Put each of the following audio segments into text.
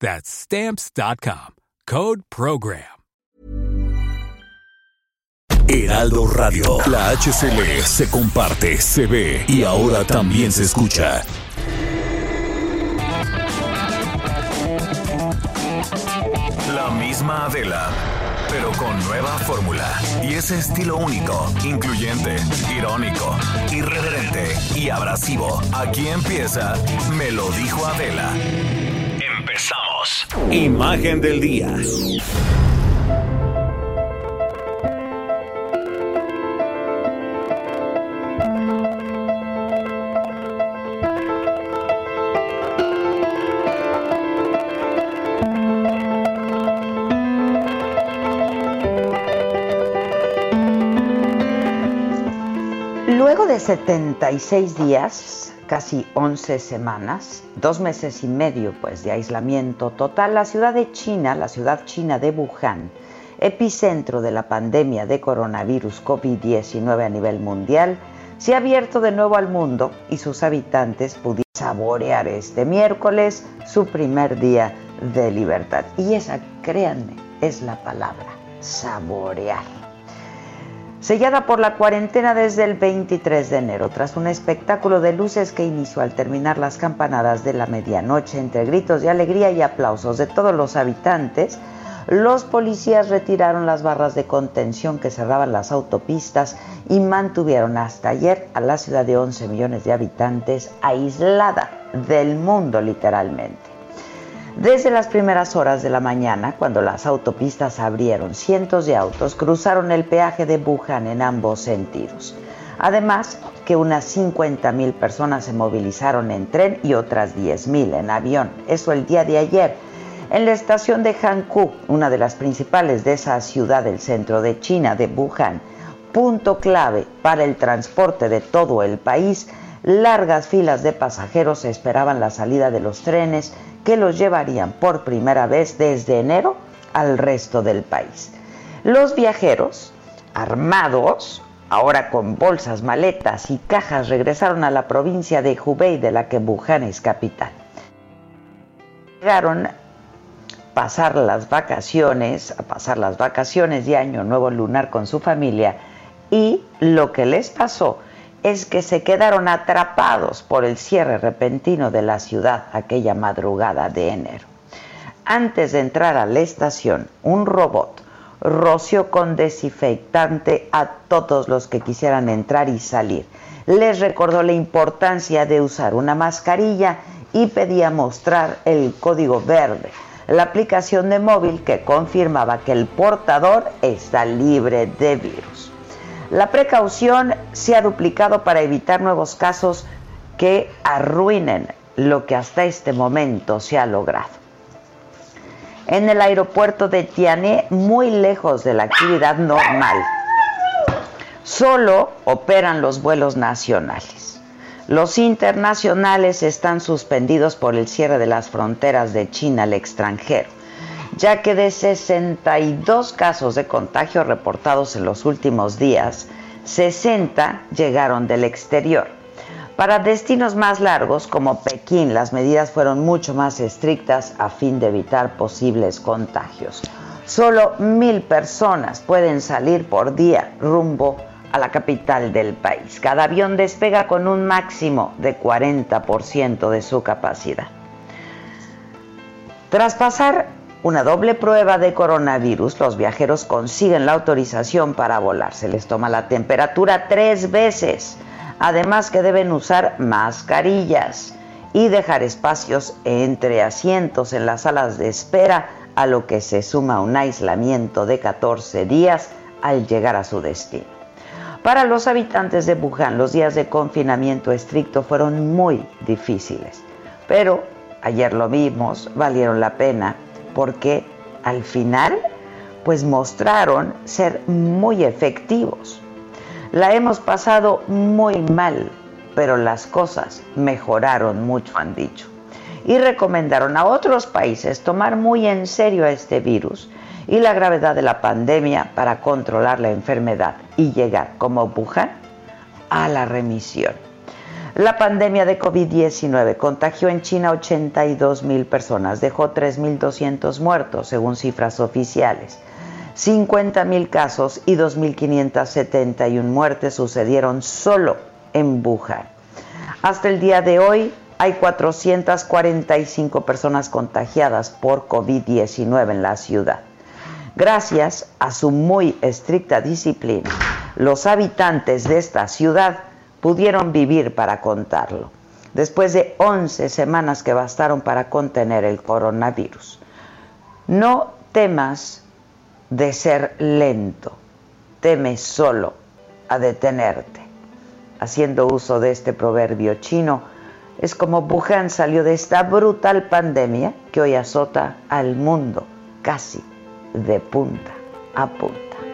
That's Stamps.com. Code Program. Heraldo Radio. La HCL se comparte, se ve y ahora también se escucha. La misma Adela, pero con nueva fórmula. Y ese estilo único, incluyente, irónico, irreverente y abrasivo. Aquí empieza Me lo dijo Adela. Empezamos. Imagen del día. De 76 días, casi 11 semanas, dos meses y medio pues de aislamiento total, la ciudad de China, la ciudad china de Wuhan, epicentro de la pandemia de coronavirus COVID-19 a nivel mundial, se ha abierto de nuevo al mundo y sus habitantes pudieron saborear este miércoles su primer día de libertad. Y esa, créanme, es la palabra, saborear sellada por la cuarentena desde el 23 de enero, tras un espectáculo de luces que inició al terminar las campanadas de la medianoche entre gritos de alegría y aplausos de todos los habitantes, los policías retiraron las barras de contención que cerraban las autopistas y mantuvieron hasta ayer a la ciudad de 11 millones de habitantes aislada del mundo literalmente. Desde las primeras horas de la mañana, cuando las autopistas abrieron, cientos de autos cruzaron el peaje de Wuhan en ambos sentidos. Además, que unas 50 mil personas se movilizaron en tren y otras 10 mil en avión. Eso el día de ayer. En la estación de Hankou, una de las principales de esa ciudad del centro de China, de Wuhan, punto clave para el transporte de todo el país, largas filas de pasajeros esperaban la salida de los trenes que los llevarían por primera vez desde enero al resto del país. Los viajeros, armados, ahora con bolsas, maletas y cajas, regresaron a la provincia de Hubei, de la que Wuhan es capital. Llegaron a pasar las vacaciones, a pasar las vacaciones de Año Nuevo Lunar con su familia y lo que les pasó es que se quedaron atrapados por el cierre repentino de la ciudad aquella madrugada de enero. Antes de entrar a la estación, un robot roció con desinfectante a todos los que quisieran entrar y salir. Les recordó la importancia de usar una mascarilla y pedía mostrar el código verde, la aplicación de móvil que confirmaba que el portador está libre de virus. La precaución se ha duplicado para evitar nuevos casos que arruinen lo que hasta este momento se ha logrado. En el aeropuerto de Tiané, muy lejos de la actividad normal, solo operan los vuelos nacionales. Los internacionales están suspendidos por el cierre de las fronteras de China al extranjero ya que de 62 casos de contagio reportados en los últimos días, 60 llegaron del exterior. Para destinos más largos como Pekín, las medidas fueron mucho más estrictas a fin de evitar posibles contagios. Solo mil personas pueden salir por día rumbo a la capital del país. Cada avión despega con un máximo de 40% de su capacidad. Tras pasar una doble prueba de coronavirus, los viajeros consiguen la autorización para volar. Se les toma la temperatura tres veces. Además que deben usar mascarillas y dejar espacios entre asientos en las salas de espera, a lo que se suma un aislamiento de 14 días al llegar a su destino. Para los habitantes de Wuhan, los días de confinamiento estricto fueron muy difíciles, pero ayer lo vimos, valieron la pena porque al final pues mostraron ser muy efectivos. La hemos pasado muy mal, pero las cosas mejoraron mucho, han dicho. Y recomendaron a otros países tomar muy en serio este virus y la gravedad de la pandemia para controlar la enfermedad y llegar, como Wuhan, a la remisión. La pandemia de COVID-19 contagió en China 82 mil personas, dejó 3.200 muertos, según cifras oficiales. 50 mil casos y 2.571 muertes sucedieron solo en Wuhan. Hasta el día de hoy hay 445 personas contagiadas por COVID-19 en la ciudad. Gracias a su muy estricta disciplina, los habitantes de esta ciudad pudieron vivir para contarlo, después de 11 semanas que bastaron para contener el coronavirus. No temas de ser lento, temes solo a detenerte. Haciendo uso de este proverbio chino, es como Wuhan salió de esta brutal pandemia que hoy azota al mundo casi de punta a punta.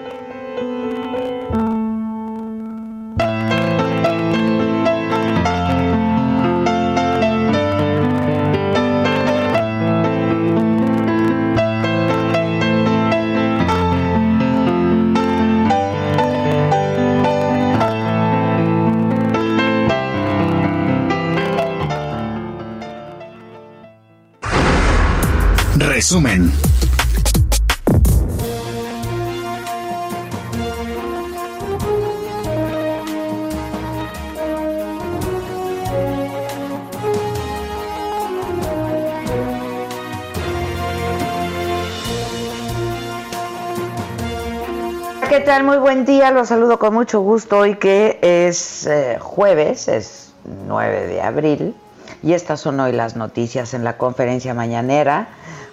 ¿Qué tal? Muy buen día, los saludo con mucho gusto hoy que es eh, jueves, es 9 de abril y estas son hoy las noticias en la conferencia mañanera.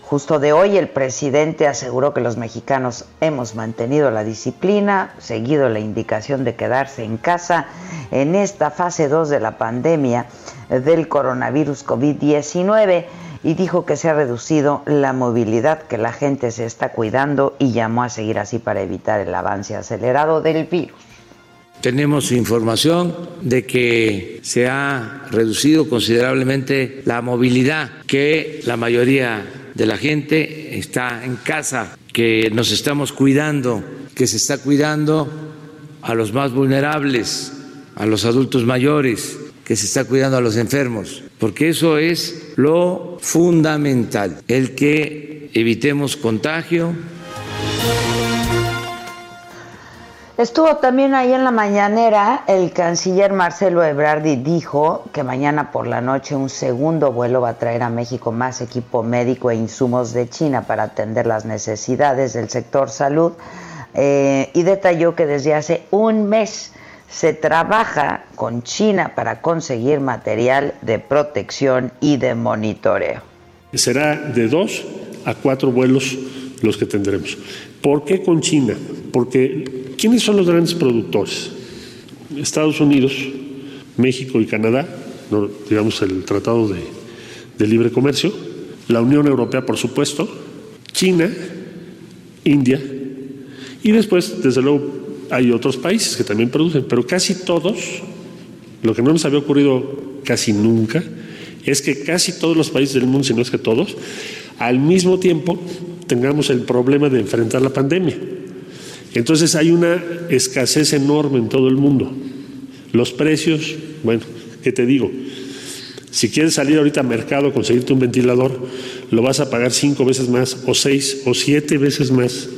Justo de hoy el presidente aseguró que los mexicanos hemos mantenido la disciplina, seguido la indicación de quedarse en casa en esta fase 2 de la pandemia del coronavirus COVID-19 y dijo que se ha reducido la movilidad, que la gente se está cuidando y llamó a seguir así para evitar el avance acelerado del virus. Tenemos información de que se ha reducido considerablemente la movilidad, que la mayoría de la gente está en casa, que nos estamos cuidando, que se está cuidando a los más vulnerables, a los adultos mayores, que se está cuidando a los enfermos, porque eso es lo fundamental, el que evitemos contagio. Estuvo también ahí en la mañanera el canciller Marcelo Ebrard dijo que mañana por la noche un segundo vuelo va a traer a México más equipo médico e insumos de China para atender las necesidades del sector salud eh, y detalló que desde hace un mes se trabaja con China para conseguir material de protección y de monitoreo. Será de dos a cuatro vuelos los que tendremos. ¿Por qué con China? Porque ¿quiénes son los grandes productores? Estados Unidos, México y Canadá, digamos el Tratado de, Libre Comercio, la Unión Europea, por supuesto, China, India, y después, desde luego, hay otros países que también producen, pero casi todos, lo que no nos había ocurrido casi nunca, es que casi todos los países del mundo, si no es que todos, al mismo tiempo tengamos el problema de enfrentar la pandemia. Entonces hay una escasez enorme en todo el mundo. Los precios, bueno, ¿qué te digo? Si quieres salir ahorita al mercado, conseguirte un ventilador, lo vas a pagar cinco veces más, o seis, o siete veces más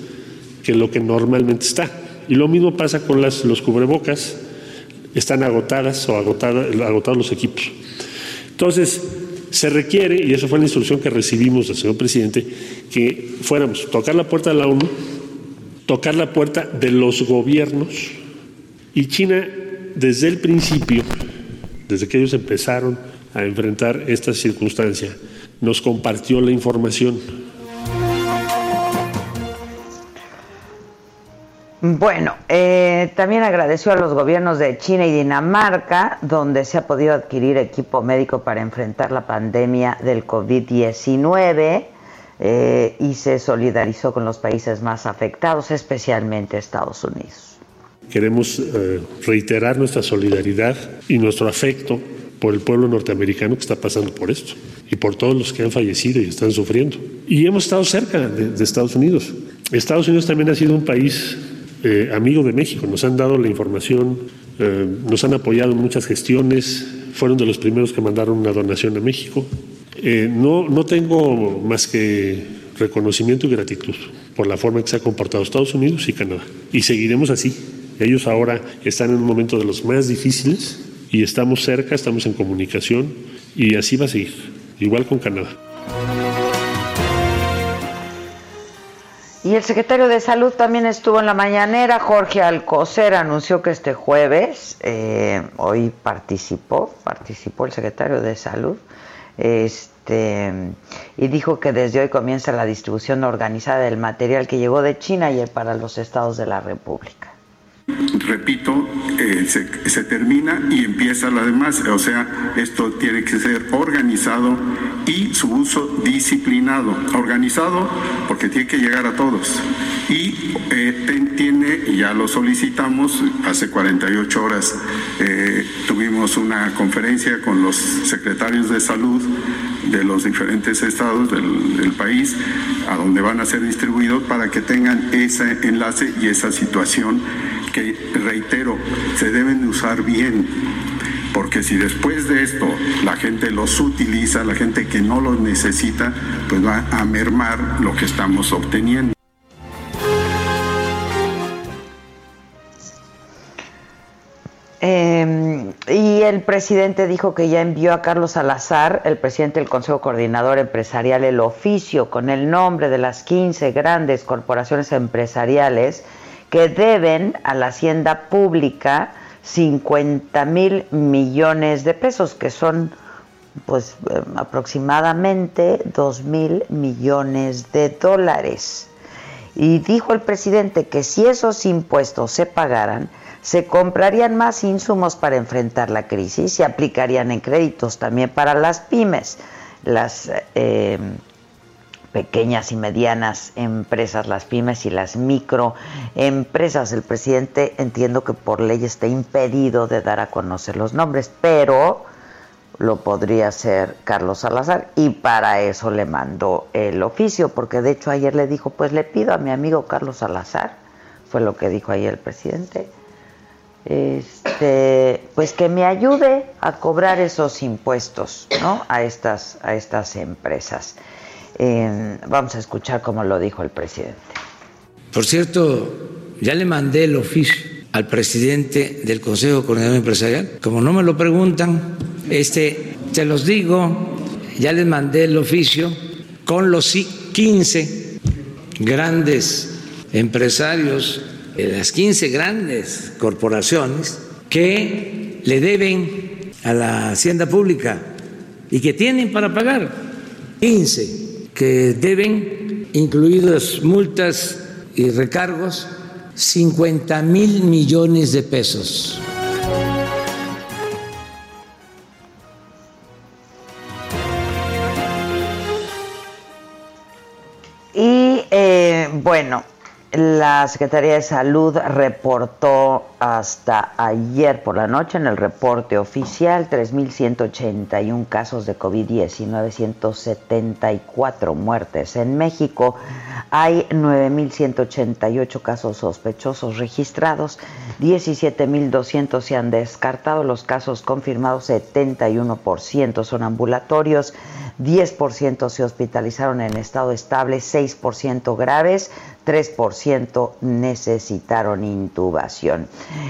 que lo que normalmente está. Y lo mismo pasa con las, los cubrebocas, están agotadas o agotados los equipos. Entonces, se requiere, y eso fue la instrucción que recibimos del señor presidente, que fuéramos tocar la puerta de la ONU, tocar la puerta de los gobiernos, y China desde el principio, desde que ellos empezaron a enfrentar esta circunstancia, nos compartió la información. Bueno, eh, también agradeció a los gobiernos de China y Dinamarca, donde se ha podido adquirir equipo médico para enfrentar la pandemia del COVID-19 eh, y se solidarizó con los países más afectados, especialmente Estados Unidos. Queremos eh, reiterar nuestra solidaridad y nuestro afecto por el pueblo norteamericano que está pasando por esto y por todos los que han fallecido y están sufriendo. Y hemos estado cerca de Estados Unidos. Estados Unidos también ha sido un país eh, amigo de México, nos han dado la información, eh, nos han apoyado en muchas gestiones, fueron de los primeros que mandaron una donación a México. Eh, no, no tengo más que reconocimiento y gratitud por la forma en que se ha comportado Estados Unidos y Canadá. Y seguiremos así. Ellos ahora están en un momento de los más difíciles y estamos cerca, estamos en comunicación y así va a seguir, igual con Canadá. Y el secretario de Salud también estuvo en la mañanera, Jorge Alcocer, anunció que este jueves, eh, hoy participó, participó el secretario de Salud, este, y dijo que desde hoy comienza la distribución organizada del material que llegó de China y para los estados de la República repito, eh, se, termina y empieza la demás. O sea, esto tiene que ser organizado y su uso disciplinado. Organizado porque tiene que llegar a todos. Y eh, tiene, ya lo solicitamos, hace 48 horas eh, tuvimos una conferencia con los secretarios de salud de los diferentes estados del, del país, a donde van a ser distribuidos para que tengan ese enlace y esa situación que, reitero, se deben usar bien. Porque si después de esto la gente los utiliza, la gente que no los necesita, pues va a mermar lo que estamos obteniendo. Em, y el presidente dijo que ya envió a Carlos Salazar, el presidente del Consejo Coordinador Empresarial, el oficio con el nombre de las 15 grandes corporaciones empresariales que deben a la hacienda pública 50 mil millones de pesos, que son pues eh, aproximadamente 2 mil millones de dólares. Y dijo el presidente que si esos impuestos se pagaran, se comprarían más insumos para enfrentar la crisis, y aplicarían en créditos también para las pymes. Las eh, pequeñas y medianas empresas, las pymes y las microempresas. El presidente entiendo que por ley está impedido de dar a conocer los nombres, pero lo podría hacer Carlos Salazar y para eso le mandó el oficio, porque de hecho ayer le dijo, pues le pido a mi amigo Carlos Salazar, fue lo que dijo ayer el presidente, este, pues que me ayude a cobrar esos impuestos, ¿no? A estas, a estas empresas vamos a escuchar cómo lo dijo el presidente. Por cierto, ya le mandé el oficio al presidente del Consejo Coordinador Empresarial. Como no me lo preguntan, este, se los digo, ya les mandé el oficio con los 15 grandes empresarios, las 15 grandes corporaciones que le deben a la hacienda pública y que tienen para pagar 15 que deben, incluidas multas y recargos, 50 mil millones de pesos. Y eh, bueno, la Secretaría de Salud reportó hasta ayer por la noche en el reporte oficial 3.181 casos de COVID-19, 174 muertes. En México hay 9.188 casos sospechosos registrados, 17.200 se han descartado, los casos confirmados 71% son ambulatorios, 10% se hospitalizaron en estado estable, 6% graves, 3% necesitaron intubación.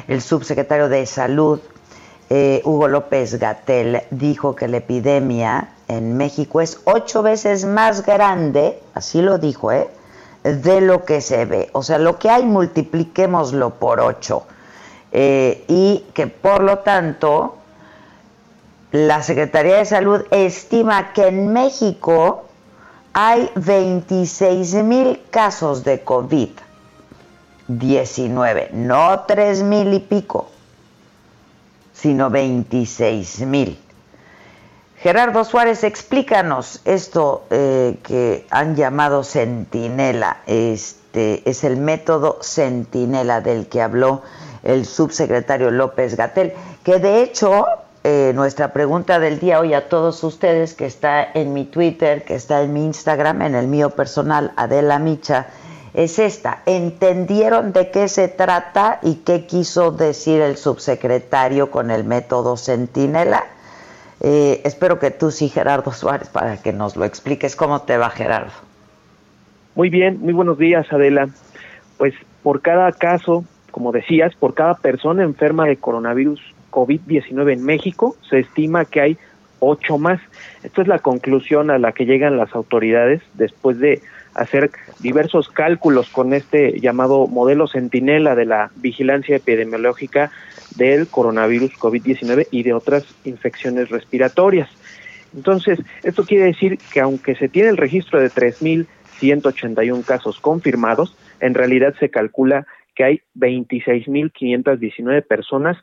El subsecretario de Salud, eh, Hugo López Gatel, dijo que la epidemia en México es ocho veces más grande, así lo dijo, ¿eh? de lo que se ve. O sea, lo que hay multipliquémoslo por ocho. Eh, y que por lo tanto la Secretaría de Salud estima que en México hay 26 mil casos de COVID-19, no 3 mil y pico, sino 26 mil. Gerardo Suárez, explícanos esto eh, que han llamado centinela. Este es el método centinela del que habló el subsecretario López Gatel, que de hecho eh, nuestra pregunta del día hoy a todos ustedes, que está en mi Twitter, que está en mi Instagram, en el mío personal, Adela Micha, es esta. ¿Entendieron de qué se trata y qué quiso decir el subsecretario con el método Centinela? Eh, espero que tú sí, Gerardo Suárez, para que nos lo expliques. ¿Cómo te va, Gerardo? Muy bien, muy buenos días, Adela. Pues por cada caso, como decías, por cada persona enferma de coronavirus COVID-19 en México, se estima que hay ocho más. Esta es la conclusión a la que llegan las autoridades después de hacer diversos cálculos con este llamado modelo centinela de la vigilancia epidemiológica del coronavirus COVID-19 y de otras infecciones respiratorias. Entonces, esto quiere decir que aunque se tiene el registro de 3.181 casos confirmados, en realidad se calcula que hay 26.519 personas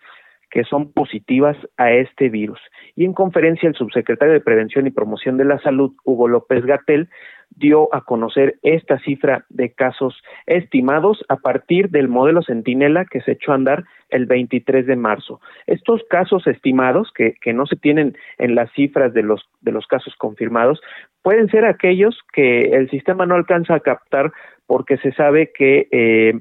que son positivas a este virus. Y en conferencia el subsecretario de Prevención y Promoción de la Salud, Hugo López Gatel, dio a conocer esta cifra de casos estimados a partir del modelo Centinela que se echó a andar el 23 de marzo. Estos casos estimados, que, que no se tienen en las cifras de los, de los casos confirmados, pueden ser aquellos que el sistema no alcanza a captar porque se sabe que eh,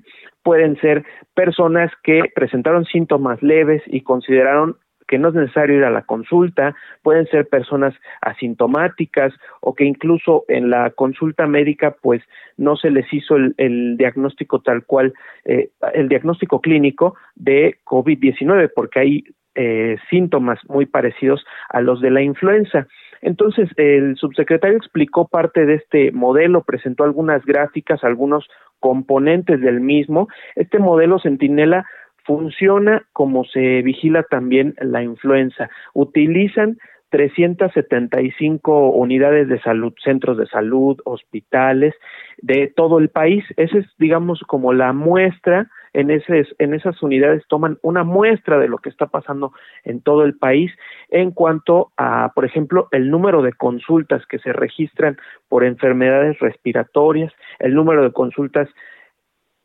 pueden ser personas que presentaron síntomas leves y consideraron que no es necesario ir a la consulta, pueden ser personas asintomáticas o que incluso en la consulta médica pues no se les hizo el, diagnóstico tal cual, eh, el diagnóstico clínico de COVID-19 porque hay eh, síntomas muy parecidos a los de la influenza. Entonces, el subsecretario explicó parte de este modelo, presentó algunas gráficas, algunos componentes del mismo. Este modelo Centinela funciona como se vigila también la influenza. Utilizan 375 unidades de salud, centros de salud, hospitales de todo el país. Esa es, digamos, como la muestra en, en esas unidades toman una muestra de lo que está pasando en todo el país en cuanto a, por ejemplo, el número de consultas que se registran por enfermedades respiratorias, el número de consultas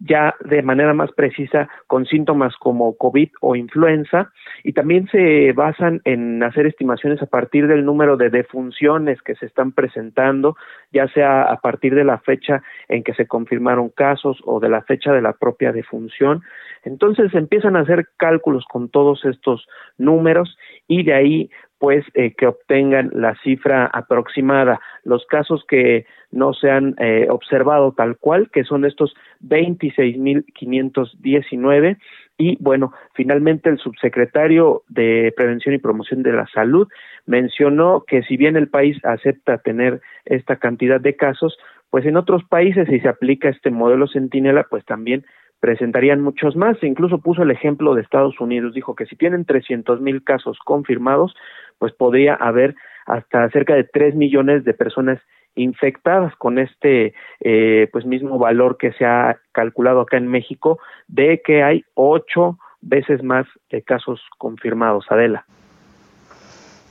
ya de manera más precisa con síntomas como COVID o influenza y también se basan en hacer estimaciones a partir del número de defunciones que se están presentando, ya sea a partir de la fecha en que se confirmaron casos o de la fecha de la propia defunción. Entonces empiezan a hacer cálculos con todos estos números y de ahí pues eh, que obtengan la cifra aproximada. Los casos que no se han eh, observado tal cual, que son estos 26.519, y bueno, finalmente el subsecretario de Prevención y Promoción de la Salud mencionó que si bien el país acepta tener esta cantidad de casos, pues en otros países si se aplica este modelo centinela, pues también presentarían muchos más. incluso puso el ejemplo de Estados Unidos. Dijo que si tienen 300 mil casos confirmados, pues podría haber hasta cerca de 3 millones de personas infectadas con este eh, pues mismo valor que se ha calculado acá en México de que hay ocho veces más de casos confirmados Adela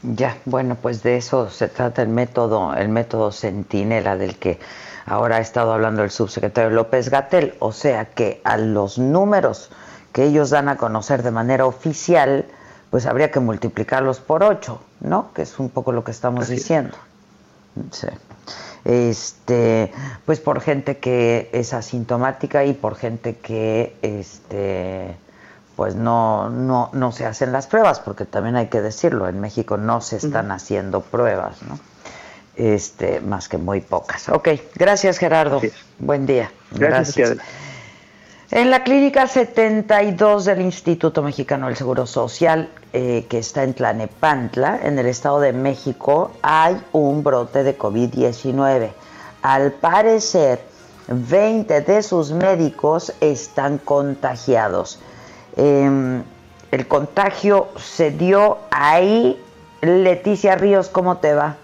ya bueno pues de eso se trata el método el método Centinela del que ahora ha estado hablando el subsecretario López Gatel o sea que a los números que ellos dan a conocer de manera oficial pues habría que multiplicarlos por 8, ¿no? Que es un poco lo que estamos diciendo. Sí. Este, pues por gente que es asintomática y por gente que este pues no, no, no se hacen las pruebas, porque también hay que decirlo, en México no se están haciendo pruebas, ¿no? Este, más que muy pocas. Ok, gracias Gerardo. Buen día. Gracias. gracias. En la clínica 72 del Instituto Mexicano del Seguro Social, eh, que está en Tlanepantla, en el Estado de México, hay un brote de COVID-19. Al parecer, 20 de sus médicos están contagiados. Em, el contagio se dio ahí. Leticia Ríos, ¿cómo te va?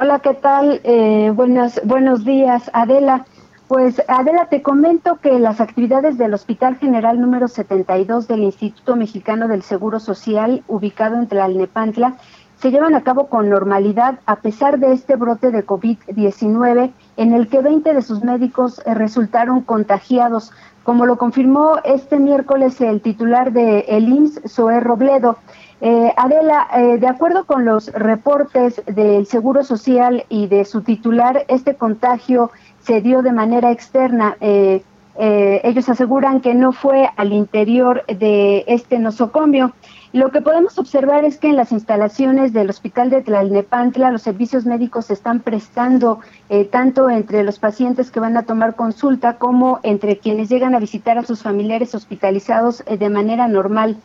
Hola, ¿qué tal? Eh, buenos, buenos días, Adela. Pues Adela, te comento que las actividades del Hospital General número 72 del Instituto Mexicano del Seguro Social, ubicado en Tlalnepantla, se llevan a cabo con normalidad a pesar de este brote de COVID-19 en el que 20 de sus médicos eh, resultaron contagiados, como lo confirmó este miércoles el titular de el IMSS, Zoé Robledo. Eh, Adela, eh, de acuerdo con los reportes del Seguro Social y de su titular, este contagio se dio de manera externa. Eh, eh, ellos aseguran que no fue al interior de este nosocomio. Lo que podemos observar es que en las instalaciones del Hospital de Tlalnepantla los servicios médicos se están prestando eh, tanto entre los pacientes que van a tomar consulta como entre quienes llegan a visitar a sus familiares hospitalizados de manera normal.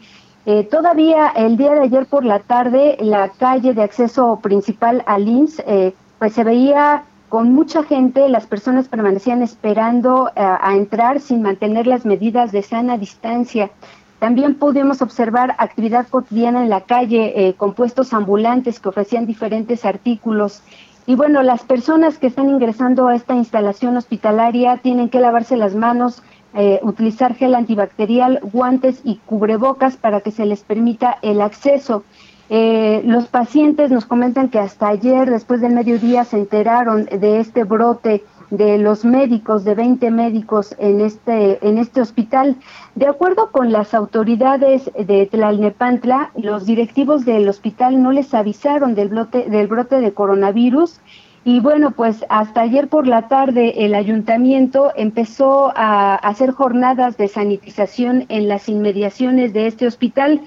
todavía el día de ayer por la tarde, la calle de acceso principal al INS, pues se veía con mucha gente, las personas permanecían esperando eh, a entrar sin mantener las medidas de sana distancia. También pudimos observar actividad cotidiana en la calle, eh, con puestos ambulantes que ofrecían diferentes artículos. Y bueno, las personas que están ingresando a esta instalación hospitalaria tienen que lavarse las manos, eh, utilizar gel antibacterial, guantes y cubrebocas para que se les permita el acceso. Eh, los pacientes nos comentan que hasta ayer, después del mediodía, se enteraron de este brote de los médicos, de 20 médicos en este, en este hospital. De acuerdo con las autoridades de Tlalnepantla, los directivos del hospital no les avisaron del brote, del brote de coronavirus. Y bueno, pues hasta ayer por la tarde el ayuntamiento empezó a hacer jornadas de sanitización en las inmediaciones de este hospital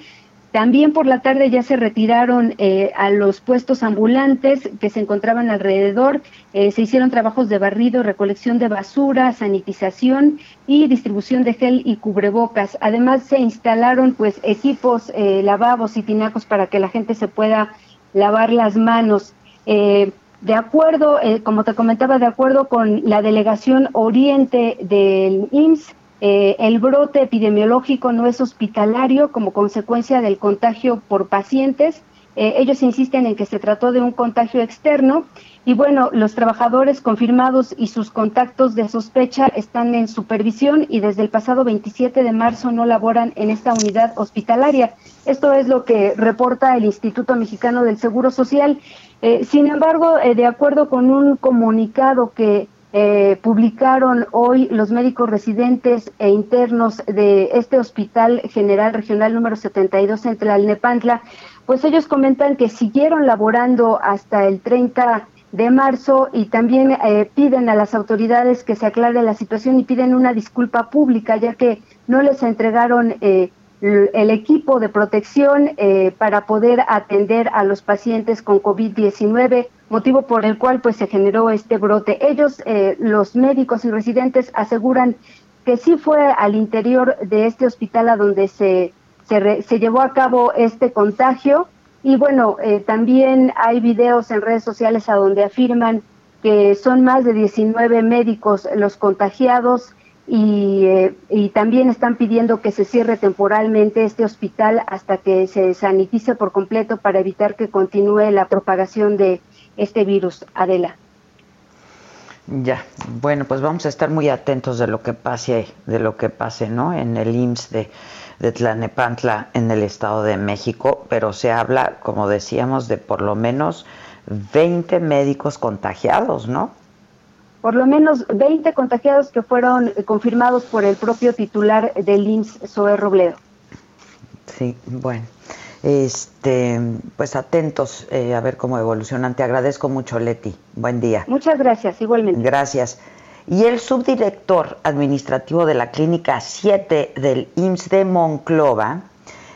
también por la tarde ya se retiraron eh, a los puestos ambulantes que se encontraban alrededor, eh, se hicieron trabajos de barrido, recolección de basura, sanitización y distribución de gel y cubrebocas. Además se instalaron pues equipos, eh, lavabos y tinacos para que la gente se pueda lavar las manos. de acuerdo, como te comentaba, de acuerdo con la delegación oriente del IMSS, eh, el brote epidemiológico no es hospitalario como consecuencia del contagio por pacientes. Eh, ellos insisten en que se trató de un contagio externo y bueno, los trabajadores confirmados y sus contactos de sospecha están en supervisión y desde el pasado 27 de marzo no laboran en esta unidad hospitalaria. Esto es lo que reporta el Instituto Mexicano del Seguro Social. Eh, sin embargo, de acuerdo con un comunicado que eh, publicaron hoy los médicos residentes e internos de este Hospital General Regional número 72 en Tlalnepantla, pues ellos comentan que siguieron laborando hasta el 30 de marzo y también eh, piden a las autoridades que se aclare la situación y piden una disculpa pública ya que no les entregaron eh, el equipo de protección eh, para poder atender a los pacientes con COVID-19, motivo por el cual pues se generó este brote. Ellos, eh, los médicos y residentes, aseguran que sí fue al interior de este hospital a donde se, se, llevó a cabo este contagio. Y bueno, eh, también hay videos en redes sociales a donde afirman que son más de 19 médicos los contagiados eh, y, también están pidiendo que se cierre temporalmente este hospital hasta que se sanitice por completo para evitar que continúe la propagación de este virus. Adela. Ya, bueno, pues vamos a estar muy atentos de lo que pase, de lo que pase, ¿no? En el IMSS de, de Tlanepantla, en el Estado de México, pero se habla, como decíamos, de por lo menos 20 médicos contagiados, ¿no? Por lo menos 20 contagiados que fueron eh, confirmados por el propio titular del IMSS, Zoe Robledo. Sí, bueno. Este, pues atentos eh, a ver cómo evolucionan. Te agradezco mucho, Leti. Buen día. Muchas gracias, igualmente. Gracias. Y el subdirector administrativo de la Clínica 7 del IMSS de Monclova,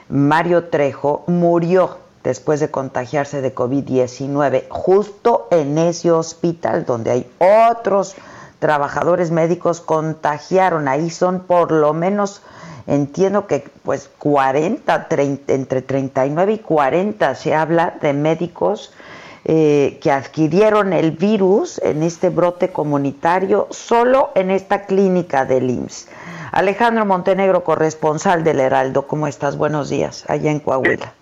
Mario Trejo, murió después de contagiarse de COVID-19, justo en ese hospital donde hay otros trabajadores médicos contagiaron. Ahí son por lo menos, entiendo que pues 40, entre 39 y 40 se habla de médicos eh, que adquirieron el virus en este brote comunitario solo en esta clínica del IMSS. Alejandro Montenegro, corresponsal del Heraldo, ¿cómo estás? Buenos días, allá en Coahuila.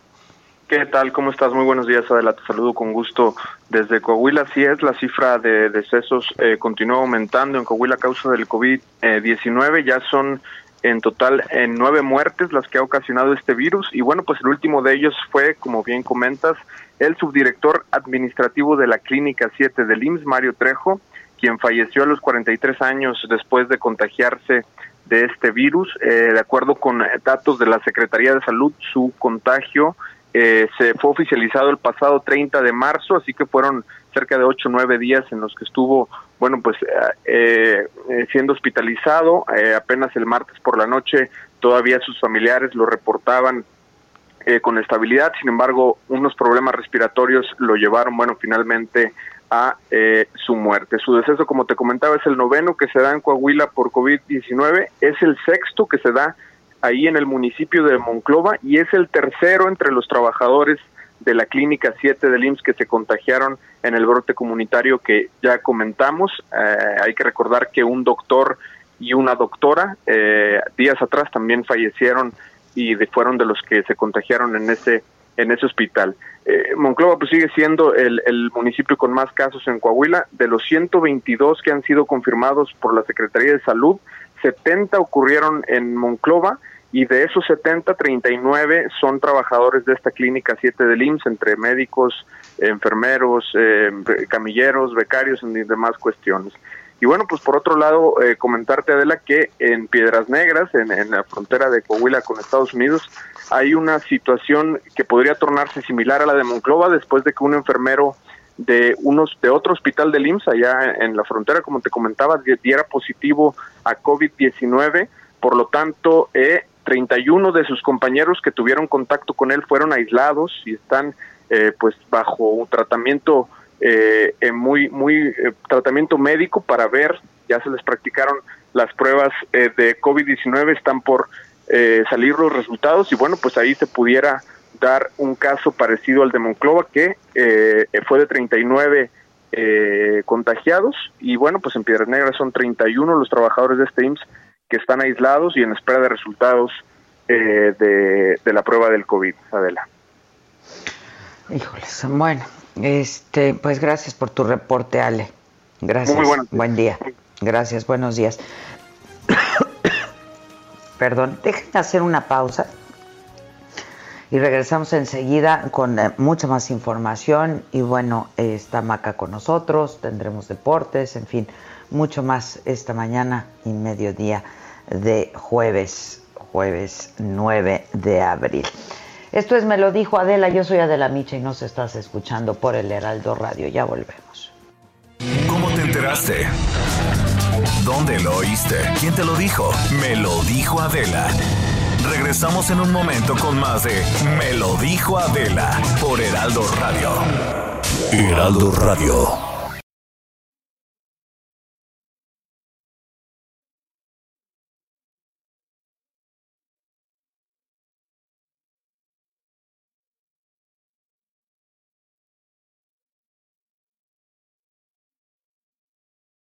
¿Qué tal? ¿Cómo estás? Muy buenos días, Adela. Te saludo con gusto desde Coahuila. Así es, la cifra de decesos eh, continúa aumentando en Coahuila a causa del COVID-19. Ya son en total en nueve muertes las que ha ocasionado este virus. Y bueno, pues el último de ellos fue, como bien comentas, el subdirector administrativo de la Clínica 7 del IMSS, Mario Trejo, quien falleció a los 43 años después de contagiarse de este virus. Eh, de acuerdo con datos de la Secretaría de Salud, su contagio eh, se fue oficializado el pasado 30 de marzo, así que fueron cerca de 8 o 9 días en los que estuvo, bueno, pues eh, siendo hospitalizado. apenas el martes por la noche todavía sus familiares lo reportaban eh, con estabilidad, sin embargo, unos problemas respiratorios lo llevaron, bueno, finalmente a eh, su muerte. Su deceso, como te comentaba, es el noveno que se da en Coahuila por COVID-19, es el sexto que se da ahí en el municipio de Monclova y es el tercero entre los trabajadores de la clínica 7 del IMSS que se contagiaron en el brote comunitario que ya comentamos. Eh, hay que recordar que un doctor y una doctora días atrás también fallecieron y de, fueron de los que se contagiaron en ese en ese hospital. Eh, Monclova pues sigue siendo el, municipio con más casos en Coahuila. De los 122 que han sido confirmados por la Secretaría de Salud, 70 ocurrieron en Monclova y de esos 70, 39 son trabajadores de esta clínica 7 del IMSS, entre médicos, enfermeros, eh, camilleros, becarios y demás cuestiones. Y bueno, pues por otro lado, eh, comentarte, Adela, que en Piedras Negras, en, la frontera de Coahuila con Estados Unidos, hay una situación que podría tornarse similar a la de Monclova después de que un enfermero de unos de otro hospital del IMSS allá en la frontera, como te comentaba, diera positivo a COVID-19. Por lo tanto, eh, 31 de sus compañeros que tuvieron contacto con él fueron aislados y están eh, pues bajo un tratamiento eh, en muy, muy eh, tratamiento médico para ver, ya se les practicaron las pruebas eh, de COVID-19, están por salir los resultados y bueno, pues ahí se pudiera dar un caso parecido al de Monclova que fue de 39 contagiados y bueno, pues en Piedras Negras son 31 los trabajadores de este IMSS que están aislados y en espera de resultados de, de la prueba del COVID, Adela. Híjoles, bueno, este, pues gracias por tu reporte, Ale. Gracias. Buen día. Gracias, buenos días. Perdón, déjenme hacer una pausa y regresamos enseguida con eh, mucha más información y bueno, está Maca con nosotros, tendremos deportes, en fin, mucho más esta mañana y mediodía de jueves, jueves 9 de abril. Esto es Me lo dijo Adela, yo soy Adela Micha y nos estás escuchando por el Heraldo Radio. Ya volvemos. ¿Cómo te enteraste? ¿Dónde lo oíste? ¿Quién te lo dijo? Me lo dijo Adela. Regresamos en un momento con más de Me lo dijo Adela por Heraldo Radio. Heraldo Radio.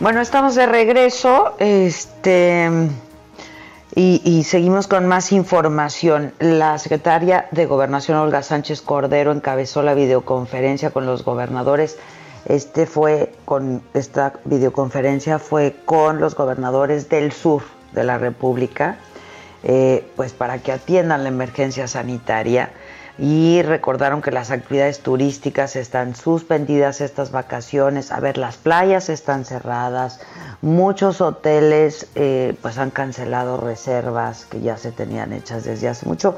Bueno, estamos de regreso, este, y, seguimos con más información. La secretaria de Gobernación, Olga Sánchez Cordero, encabezó la videoconferencia con los gobernadores. Este fue con esta videoconferencia fue con los gobernadores del sur de la República, eh, pues para que atiendan la emergencia sanitaria y recordaron que las actividades turísticas están suspendidas estas vacaciones. A ver, las playas están cerradas, muchos hoteles eh, pues han cancelado reservas que ya se tenían hechas desde hace mucho.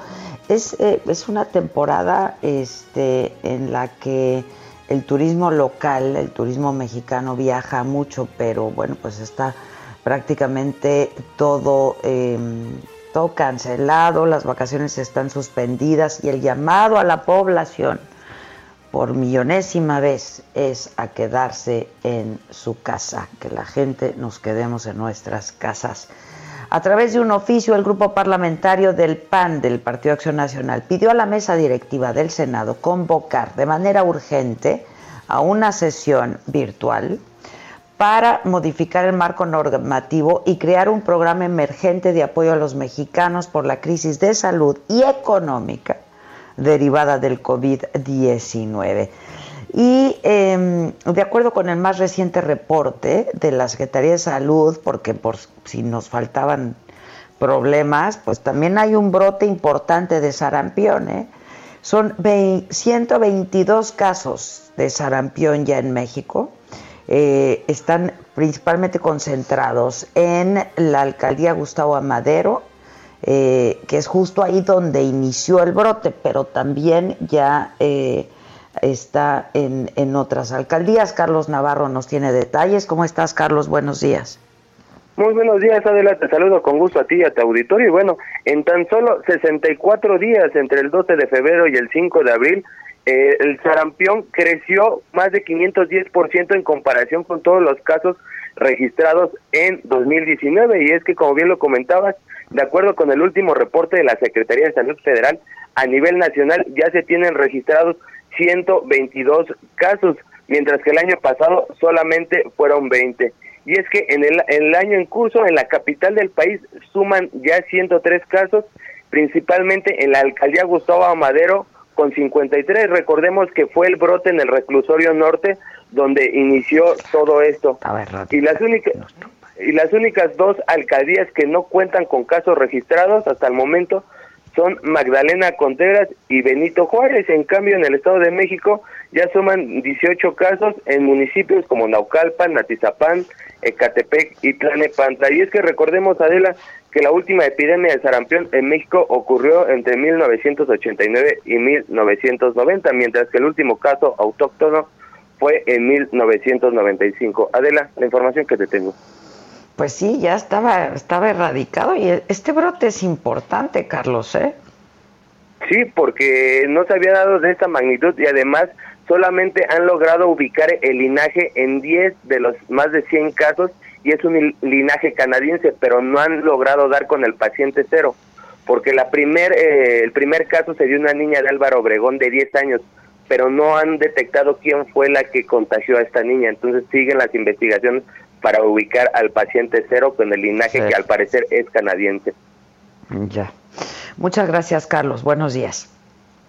Es, eh, es una temporada este, en la que el turismo local, el turismo mexicano viaja mucho, pero bueno, pues está prácticamente todo... Em, todo cancelado, las vacaciones están suspendidas y el llamado a la población por millonésima vez es a quedarse en su casa, que la gente nos quedemos en nuestras casas. A través de un oficio, el grupo parlamentario del PAN, del Partido Acción Nacional, pidió a la mesa directiva del Senado convocar de manera urgente a una sesión virtual para modificar el marco normativo y crear un programa emergente de apoyo a los mexicanos por la crisis de salud y económica derivada del COVID-19. Y em, de acuerdo con el más reciente reporte de la Secretaría de Salud, porque por si nos faltaban problemas, pues también hay un brote importante de sarampión. ¿eh? Son 122 casos de sarampión ya en México eh, están principalmente concentrados en la alcaldía Gustavo Amadero, eh, que es justo ahí donde inició el brote, pero también ya eh, está en, en, otras alcaldías. Carlos Navarro nos tiene detalles. ¿Cómo estás, Carlos? Buenos días. Muy buenos días, Adela. Te saludo con gusto a ti y a tu auditorio. Y bueno, en tan solo 64 días entre el 12 de febrero y el 5 de abril, eh, el sarampión creció más de 510% en comparación con todos los casos registrados en 2019 y es que como bien lo comentabas, de acuerdo con el último reporte de la Secretaría de Salud Federal, a nivel nacional ya se tienen registrados 122 casos, mientras que el año pasado solamente fueron 20. Y es que en el, en el año en curso, en la capital del país, suman ya 103 casos, principalmente en la alcaldía Gustavo Amadero, con 53. Recordemos que fue el brote en el reclusorio norte donde inició todo esto. y las únicas y las únicas dos alcaldías que no cuentan con casos registrados hasta el momento son Magdalena Contreras y Benito Juárez. En cambio, en el Estado de México ya suman 18 casos en municipios como Naucalpan, Natizapán, Ecatepec y Tlanepantla. Y es que recordemos, Adela, que la última epidemia de sarampión en México ocurrió entre 1989 y 1990, mientras que el último caso autóctono fue en 1995. Adela, la información que te tengo. Pues sí, ya estaba, estaba erradicado y este brote es importante, Carlos, ¿eh? Sí, porque no se había dado de esta magnitud y además solamente han logrado ubicar el linaje en 10 de los más de 100 casos y es un linaje canadiense, pero no han logrado dar con el paciente cero, porque la primer, eh, el primer caso se dio una niña de Álvaro Obregón de 10 años, pero no han detectado quién fue la que contagió a esta niña, entonces siguen las investigaciones para ubicar al paciente cero con el linaje que al parecer es canadiense. Ya. Muchas gracias, Carlos. Buenos días.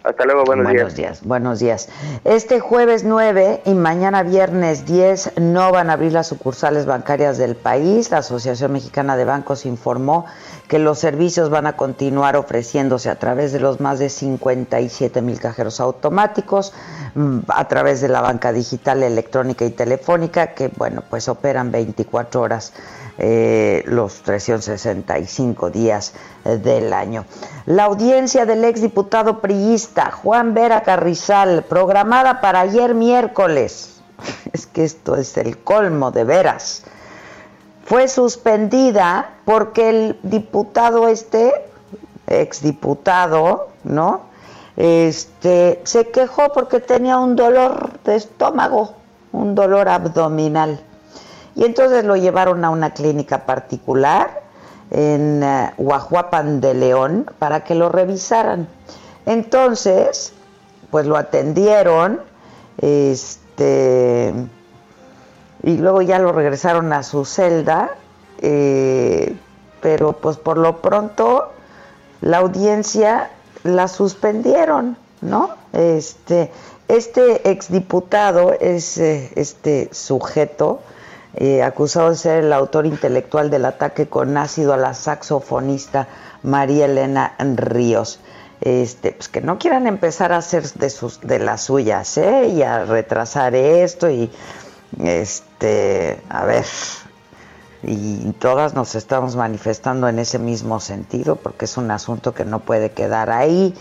Hasta luego, buenos, buenos días. Buenos días. Este jueves 9 y mañana viernes 10 no van a abrir las sucursales bancarias del país. La Asociación Mexicana de Bancos informó que los servicios van a continuar ofreciéndose a través de los más de 57 mil cajeros automáticos, mm, a través de la banca digital, electrónica y telefónica, que bueno, pues operan 24 horas eh, los 365 días eh, del año. La audiencia del exdiputado priista Juan Vera Carrizal, programada para ayer miércoles, es que esto es el colmo de veras, fue suspendida porque el diputado este, exdiputado, ¿no? Este, se quejó porque tenía un dolor de estómago, un dolor abdominal. Y entonces lo llevaron a una clínica particular en Guajuapan de León para que lo revisaran. Entonces, pues lo atendieron, este, y luego ya lo regresaron a su celda, eh, pero pues por lo pronto la audiencia la suspendieron, ¿no? Este, este exdiputado es eh, este sujeto eh, acusado de ser el autor intelectual del ataque con ácido a la saxofonista María Elena Ríos. este, pues que no quieran empezar a hacer de sus de las suyas, ¿eh? Y a retrasar esto y este, a ver, y todas nos estamos manifestando en ese mismo sentido porque es un asunto que no puede quedar ahí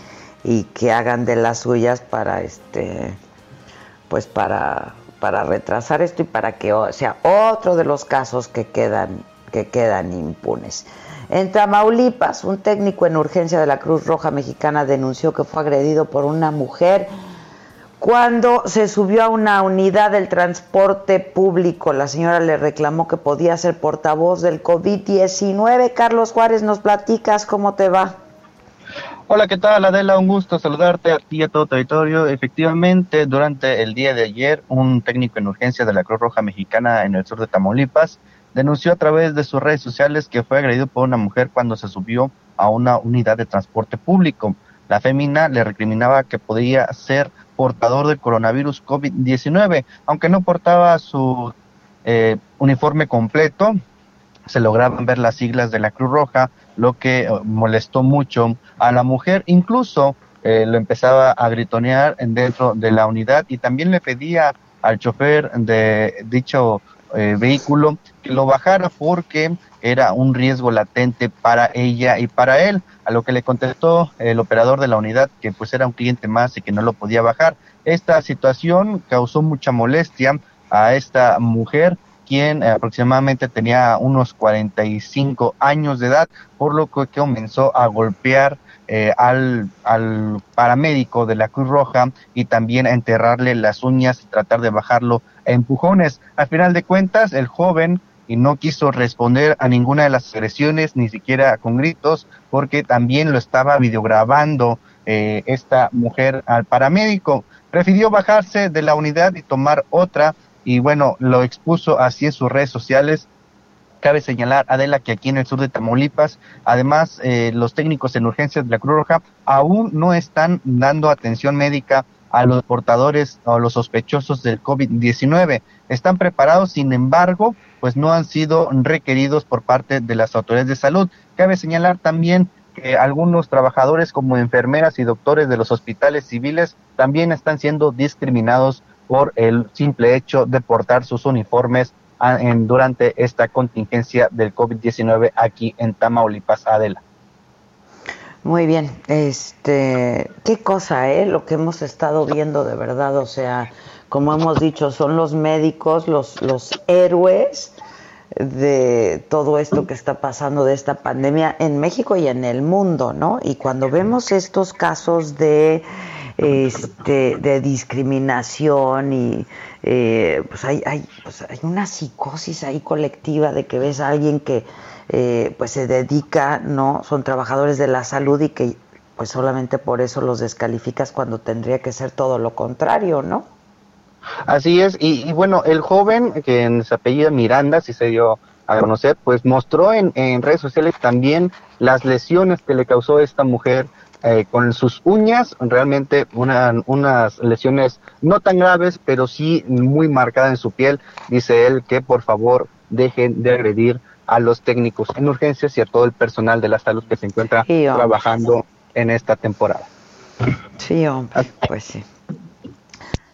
y que hagan de las suyas para este pues para para retrasar esto y para que sea otro de los casos que quedan que quedan impunes. En Tamaulipas, un técnico en urgencia de la Cruz Roja Mexicana denunció que fue agredido por una mujer cuando se subió a una unidad del transporte público. La señora le reclamó que podía ser portavoz del COVID-19. Carlos Juárez, nos platicas cómo te va. Hola, ¿qué tal Adela? Un gusto saludarte a ti y a todo territorio. Efectivamente, durante el día de ayer, un técnico en urgencia de la Cruz Roja Mexicana en el sur de Tamaulipas denunció a través de sus redes sociales que fue agredido por una mujer cuando se subió a una unidad de transporte público. La fémina le recriminaba que podía ser portador del coronavirus COVID-19, aunque no portaba su eh, uniforme completo, se lograban ver las siglas de la Cruz Roja, lo que eh, molestó mucho a la mujer, incluso eh, lo empezaba a gritonear dentro de la unidad y también le pedía al chofer de dicho eh, vehículo que lo bajara porque era un riesgo latente para ella y para él, a lo que le contestó el operador de la unidad que pues era un cliente más y que no lo podía bajar. Esta situación causó mucha molestia a esta mujer quien aproximadamente tenía unos 45 años de edad, por lo que comenzó a golpear eh, al, al paramédico de la Cruz Roja y también a enterrarle las uñas y tratar de bajarlo a empujones. Al final de cuentas, el joven y no quiso responder a ninguna de las agresiones, ni siquiera con gritos, porque también lo estaba videograbando eh, esta mujer al paramédico. Prefirió bajarse de la unidad y tomar otra y bueno, lo expuso así en sus redes sociales. Cabe señalar, Adela, que aquí en el sur de Tamaulipas, además, eh, los técnicos en urgencias de la Cruz Roja aún no están dando atención médica a los portadores o a los sospechosos del COVID-19. Están preparados, sin embargo, pues no han sido requeridos por parte de las autoridades de salud. Cabe señalar también que algunos trabajadores como enfermeras y doctores de los hospitales civiles también están siendo discriminados por el simple hecho de portar sus uniformes durante esta contingencia del COVID-19 aquí en Tamaulipas, Adela. Muy bien, este, qué cosa, ¿eh? Lo que hemos estado viendo de verdad, o sea, como hemos dicho, son los médicos, los, los héroes de todo esto que está pasando de esta pandemia en México y en el mundo, ¿no? Y cuando vemos estos casos de este, de discriminación y eh, pues, hay, hay, pues hay una psicosis ahí colectiva de que ves a alguien que eh, pues se dedica, no, son trabajadores de la salud y que pues solamente por eso los descalificas cuando tendría que ser todo lo contrario, ¿no? Así es, y, bueno, el joven que en su apellido Miranda, si se dio a conocer, pues mostró en, en redes sociales también las lesiones que le causó esta mujer eh, con sus uñas, realmente una, unas lesiones no tan graves, pero sí muy marcadas en su piel. Dice él que por favor dejen de agredir a los técnicos en urgencias y a todo el personal de la salud que se encuentra trabajando en esta temporada. Sí, hombre, pues sí.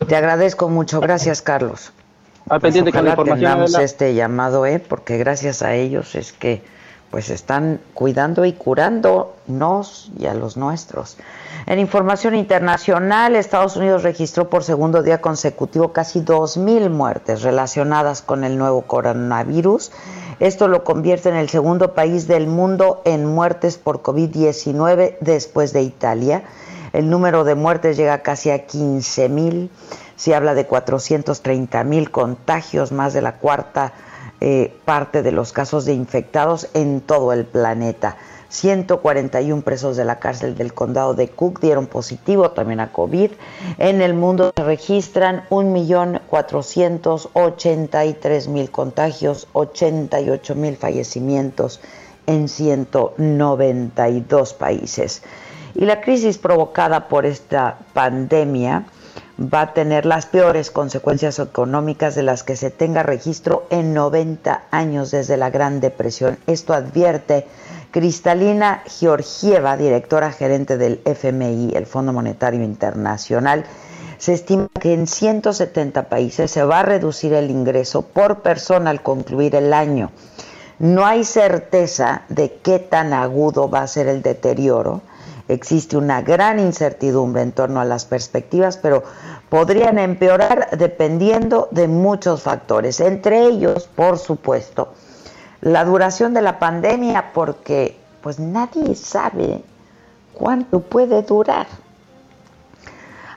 Te agradezco mucho, gracias Carlos. Al pendiente con la información. este llamado, ¿eh? porque gracias a ellos es que pues están cuidando y curándonos y a los nuestros. En información internacional, Estados Unidos registró por segundo día consecutivo casi 2.000 muertes relacionadas con el nuevo coronavirus. Esto lo convierte en el segundo país del mundo en muertes por COVID-19 después de Italia. El número de muertes llega casi a 15.000. Se habla de 430.000 contagios, más de la cuarta eh, parte de los casos de infectados en todo el planeta. 141 presos de la cárcel del condado de Cook dieron positivo también a COVID. En el mundo se registran 1.483.000 contagios, 88.000 fallecimientos en 192 países. Y la crisis provocada por esta pandemia va a tener las peores consecuencias económicas de las que se tenga registro en 90 años desde la Gran Depresión. Esto advierte Cristalina Georgieva, directora gerente del FMI, el Fondo Monetario Internacional. Se estima que en 170 países se va a reducir el ingreso por persona al concluir el año. No hay certeza de qué tan agudo va a ser el deterioro Existe una gran incertidumbre en torno a las perspectivas, pero podrían empeorar dependiendo de muchos factores, entre ellos, por supuesto, la duración de la pandemia, porque pues nadie sabe cuánto puede durar.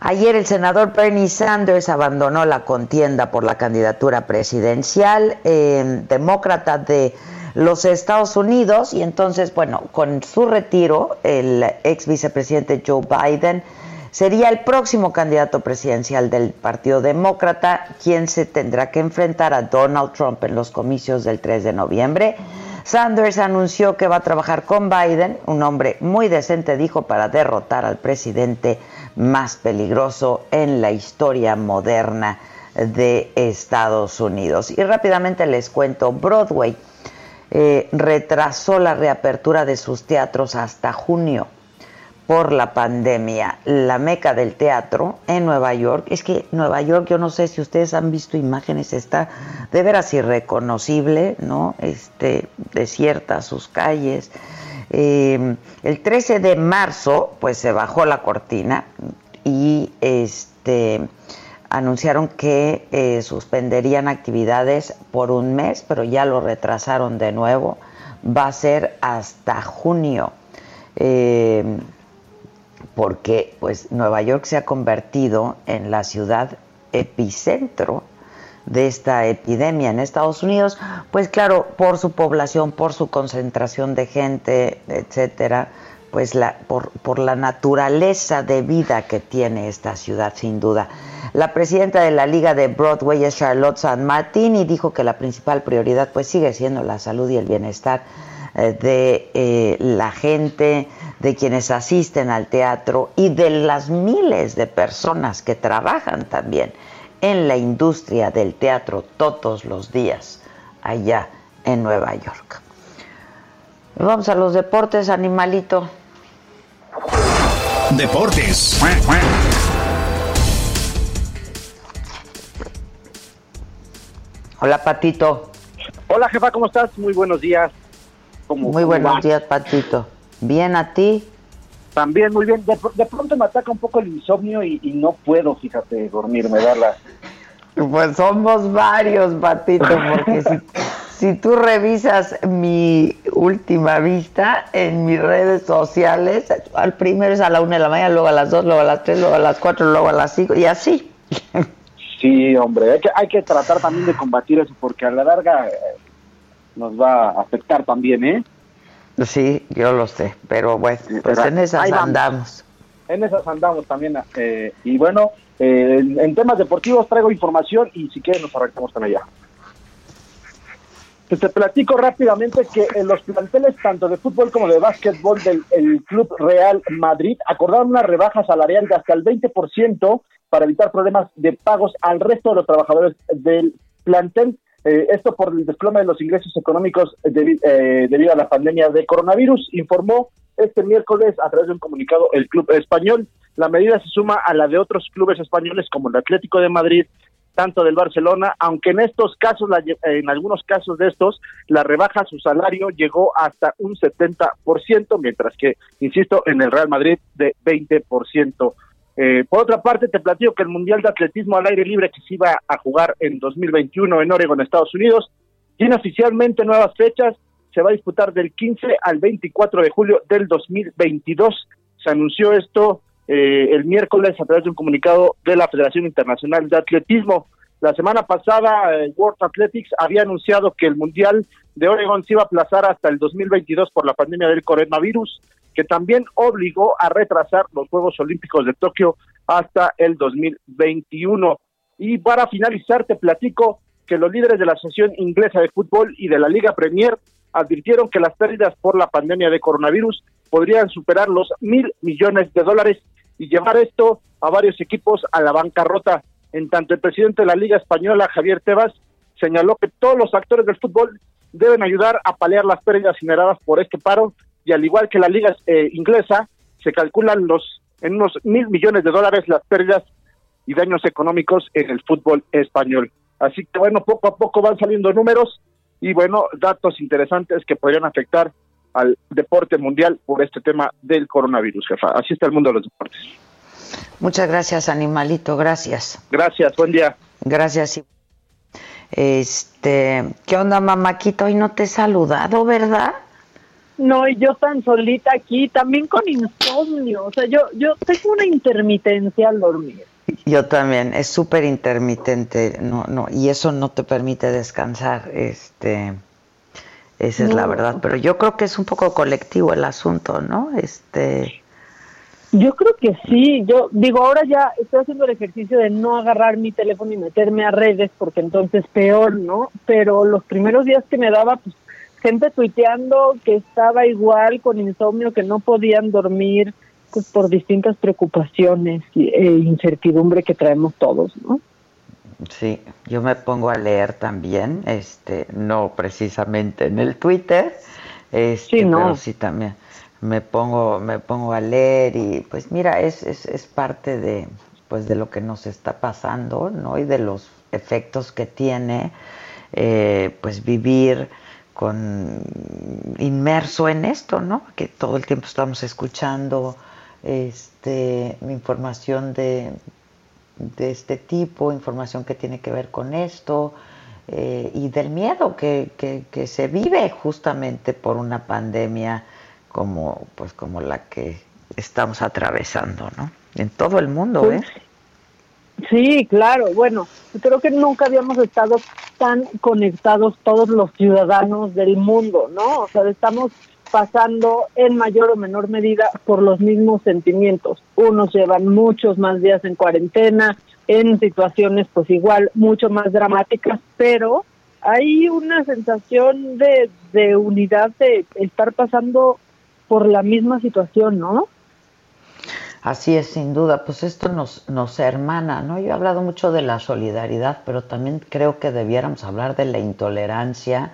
Ayer el senador Bernie Sanders abandonó la contienda por la candidatura presidencial, eh, demócrata de los Estados Unidos y entonces, bueno, con su retiro, el ex vicepresidente Joe Biden sería el próximo candidato presidencial del Partido Demócrata, quien se tendrá que enfrentar a Donald Trump en los comicios del 3 de noviembre. Sanders anunció que va a trabajar con Biden, un hombre muy decente, dijo, para derrotar al presidente más peligroso en la historia moderna de Estados Unidos. Y rápidamente les cuento, Broadway eh, retrasó la reapertura de sus teatros hasta junio por la pandemia. La meca del teatro en Nueva York, es que Nueva York, yo no sé si ustedes han visto imágenes, está de veras irreconocible, ¿no? Este, desierta sus calles. Eh, el 13 de marzo, pues se bajó la cortina y este anunciaron que eh, suspenderían actividades por un mes, pero ya lo retrasaron de nuevo. Va a ser hasta junio, eh, porque pues Nueva York se ha convertido en la ciudad epicentro de esta epidemia en Estados Unidos, pues claro, por su población, por su concentración de gente, etcétera, pues la, por, por la naturaleza de vida que tiene esta ciudad, sin duda. La presidenta de la Liga de Broadway es Charlotte San Martín y dijo que la principal prioridad pues sigue siendo la salud y el bienestar eh, de eh, la gente, de quienes asisten al teatro y de las miles de personas que trabajan también en la industria del teatro todos los días allá en Nueva York. Vamos a los deportes, animalito. Deportes. Hola, Patito. Hola, jefa, ¿cómo estás? Muy buenos días. muy buenos días, Patito. ¿Bien a ti? También, muy bien. De, pronto me ataca un poco el insomnio y, no puedo, fíjate, dormirme, darla. Pues somos varios, Patito, porque si, si tú revisas mi última vista en mis redes sociales, al primero es a la una de la mañana, luego a las dos, luego a las tres, luego a las cuatro, luego a las cinco, y así. Sí, hombre, hay que, hay que tratar también de combatir eso porque a la larga eh, nos va a afectar también, ¿eh? Sí, yo lo sé, pero bueno, pues en esas andamos. En esas andamos también. Eh, y bueno, eh, en, temas deportivos traigo información y si quieres nos arrancamos con allá. Te platico rápidamente que los planteles tanto de fútbol como de básquetbol del Club Real Madrid acordaron una rebaja salarial de hasta el 20% para evitar problemas de pagos al resto de los trabajadores del plantel. Eh, esto por el desplome de los ingresos económicos eh, debido a la pandemia de coronavirus, informó este miércoles a través de un comunicado el club español. La medida se suma a la de otros clubes españoles como el Atlético de Madrid, tanto del Barcelona, aunque en estos casos, en algunos casos de estos, la rebaja a su salario llegó hasta un 70%, mientras que, insisto, en el Real Madrid de 20%. Eh, por otra parte, te platico que el Mundial de Atletismo al aire libre que se iba a jugar en 2021 en Oregon, Estados Unidos, tiene oficialmente nuevas fechas. Se va a disputar del 15 al 24 de julio del 2022. Se anunció esto eh, el miércoles a través de un comunicado de la Federación Internacional de Atletismo. La semana pasada, eh, World Athletics había anunciado que el Mundial de Oregon se iba a aplazar hasta el 2022 por la pandemia del coronavirus que también obligó a retrasar los Juegos Olímpicos de Tokio hasta el 2021. Y para finalizar, te platico que los líderes de la Asociación Inglesa de Fútbol y de la Liga Premier advirtieron que las pérdidas por la pandemia de coronavirus podrían superar los mil millones de dólares y llevar esto a varios equipos a la bancarrota. En tanto, el presidente de la Liga Española, Javier Tebas, señaló que todos los actores del fútbol deben ayudar a paliar las pérdidas generadas por este paro y al igual que la liga eh, inglesa, se calculan los en unos mil millones de dólares las pérdidas y daños económicos en el fútbol español. Así que bueno, poco a poco van saliendo números y bueno, datos interesantes que podrían afectar al deporte mundial por este tema del coronavirus, jefa. Así está el mundo de los deportes. Muchas gracias, animalito, gracias. Gracias, buen día. Gracias. Este, ¿qué onda, mamáquito? Hoy no te he saludado, ¿verdad? No, y yo tan solita aquí, también con insomnio. O sea, yo, yo tengo una intermitencia al dormir. Yo también, es súper intermitente, no, no, y eso no te permite descansar, este, esa es la verdad. Pero yo creo que es un poco colectivo el asunto, ¿no? Este. Yo creo que sí. Yo digo, ahora ya estoy haciendo el ejercicio de no agarrar mi teléfono y meterme a redes, porque entonces peor, ¿no? Pero los primeros días que me daba, pues gente tuiteando que estaba igual con insomnio, que no podían dormir pues, por distintas preocupaciones e incertidumbre que traemos todos, ¿no? Sí, yo me pongo a leer también, este, no precisamente en el Twitter, este, sí, no. pero sí también me pongo, me pongo a leer y pues mira, es, es, es parte de, pues de lo que nos está pasando, ¿no? Y de los efectos que tiene, eh, pues vivir con inmerso en esto, ¿no? Que todo el tiempo estamos escuchando este información de, de este tipo, información que tiene que ver con esto eh, y del miedo que, que, se vive justamente por una pandemia como pues como la que estamos atravesando, ¿no? En todo el mundo, ¿eh? Sí, claro. Bueno, creo que nunca habíamos estado tan conectados todos los ciudadanos del mundo, ¿no? O sea, estamos pasando en mayor o menor medida por los mismos sentimientos. Unos llevan muchos más días en cuarentena, en situaciones pues igual mucho más dramáticas, pero hay una sensación de, de unidad de estar pasando por la misma situación, ¿no? Así es, sin duda, pues esto nos, nos hermana, ¿no? Yo he hablado mucho de la solidaridad, pero también creo que debiéramos hablar de la intolerancia,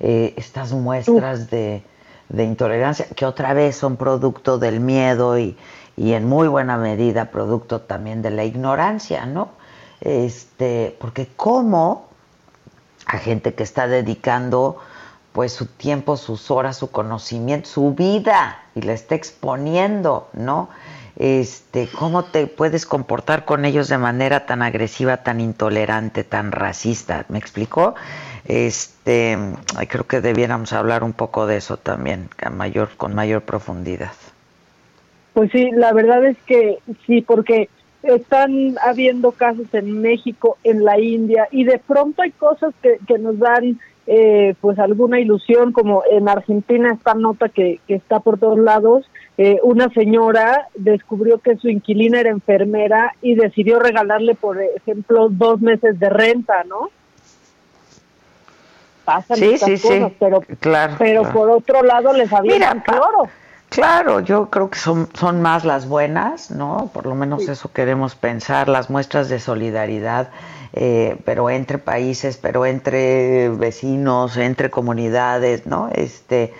eh, estas muestras de, de, intolerancia, que otra vez son producto del miedo y, y, en muy buena medida producto también de la ignorancia, ¿no? Este, porque cómo a gente que está dedicando pues su tiempo, sus horas, su conocimiento, su vida y la está exponiendo, ¿no? este, cómo te puedes comportar con ellos de manera tan agresiva, tan intolerante, tan racista. ¿Me explicó? Este, creo que debiéramos hablar un poco de eso también, mayor, con mayor profundidad. Pues sí, la verdad es que sí, porque están habiendo casos en México, en la India, y de pronto hay cosas que, nos dan eh, pues alguna ilusión, como en Argentina esta nota que, que está por todos lados, eh, una señora descubrió que su inquilina era enfermera y decidió regalarle, por ejemplo, dos meses de renta, ¿no? Pasan sí, sí, cosas, sí. pero, claro, pero por otro lado les había cloro. Claro, yo creo que son, son más las buenas, ¿no? Por lo menos eso queremos pensar, las muestras de solidaridad eh, pero entre países, pero entre vecinos, entre comunidades, ¿no? Este,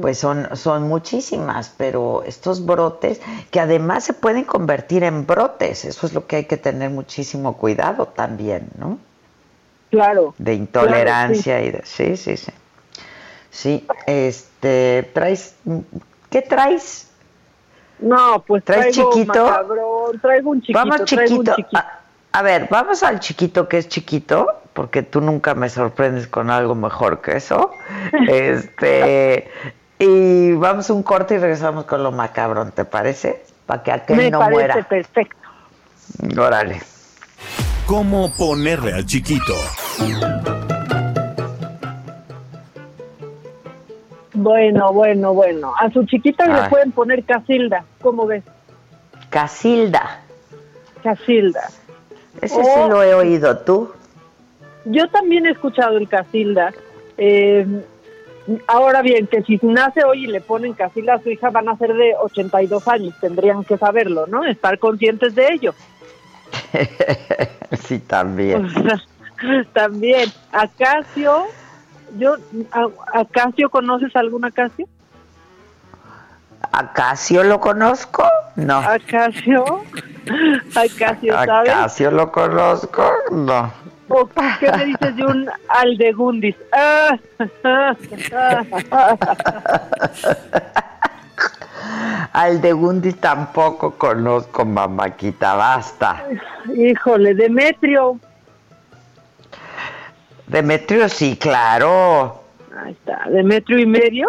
pues son, son muchísimas, pero estos brotes que además se pueden convertir en brotes, eso es lo que hay que tener muchísimo cuidado también, ¿no? Claro. De intolerancia y de, sí, sí, sí. Sí, este, traes, ¿qué traes? No, pues ¿Traes traigo chiquito? traigo un chiquito. Vamos chiquito. Un chiquito. A ver, vamos al chiquito que es chiquito, porque tú nunca me sorprendes con algo mejor que eso. Este, y vamos a un corte y regresamos con lo macabrón, ¿te parece? Para que aquel me no parece muera. perfecto. Órale. ¿Cómo ponerle al chiquito? Bueno, bueno, bueno. A su chiquita le pueden poner Casilda, ¿cómo ves? Casilda. Casilda. Ese sí Oh. lo he oído tú. Yo también he escuchado el Casilda. Eh, Ahora bien, que si nace hoy y le ponen casila a su hija, van a ser de 82 años, tendrían que saberlo, ¿no? Estar conscientes de ello. sí, también. también. Acacio, yo, ¿Acacio conoces algún Acacio? ¿Acacio lo conozco? No. ¿Acacio? ¿Acacio sabes? ¿Acacio lo conozco? No. ¿Qué me dices de un aldegundis? aldegundis tampoco conozco, mamáquita, basta. Híjole, Demetrio. Demetrio, sí, claro. Ahí está, Demetrio y medio.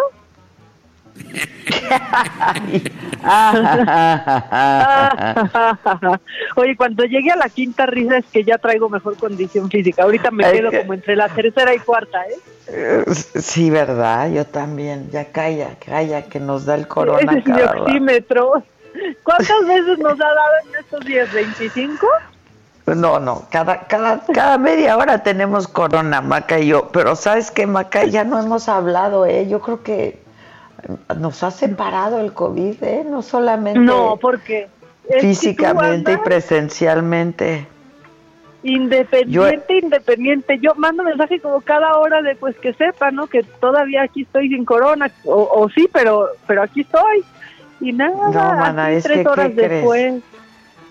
Oye, cuando llegue a la quinta risa es que ya traigo mejor condición física. Ahorita me quedo como entre la tercera y cuarta, ¿eh? Sí, ¿verdad? Yo también. Ya calla, calla, que nos da el corona. Ese es mi oxímetro. ¿Cuántas veces nos ha dado en estos días? ¿25? No, no, cada, cada, cada media hora tenemos corona, Maca y yo. Pero ¿sabes qué, Maca? Ya no hemos hablado, ¿eh? Yo creo que nos ha separado el COVID, ¿eh? No solamente. No, porque. Físicamente y presencialmente. Independiente, independiente. Yo mando mensaje como cada hora de pues que sepa, ¿no? Que todavía aquí estoy sin corona. O, sí, pero pero aquí estoy. Y nada, no, mana, es tres que, horas ¿qué después. Crees?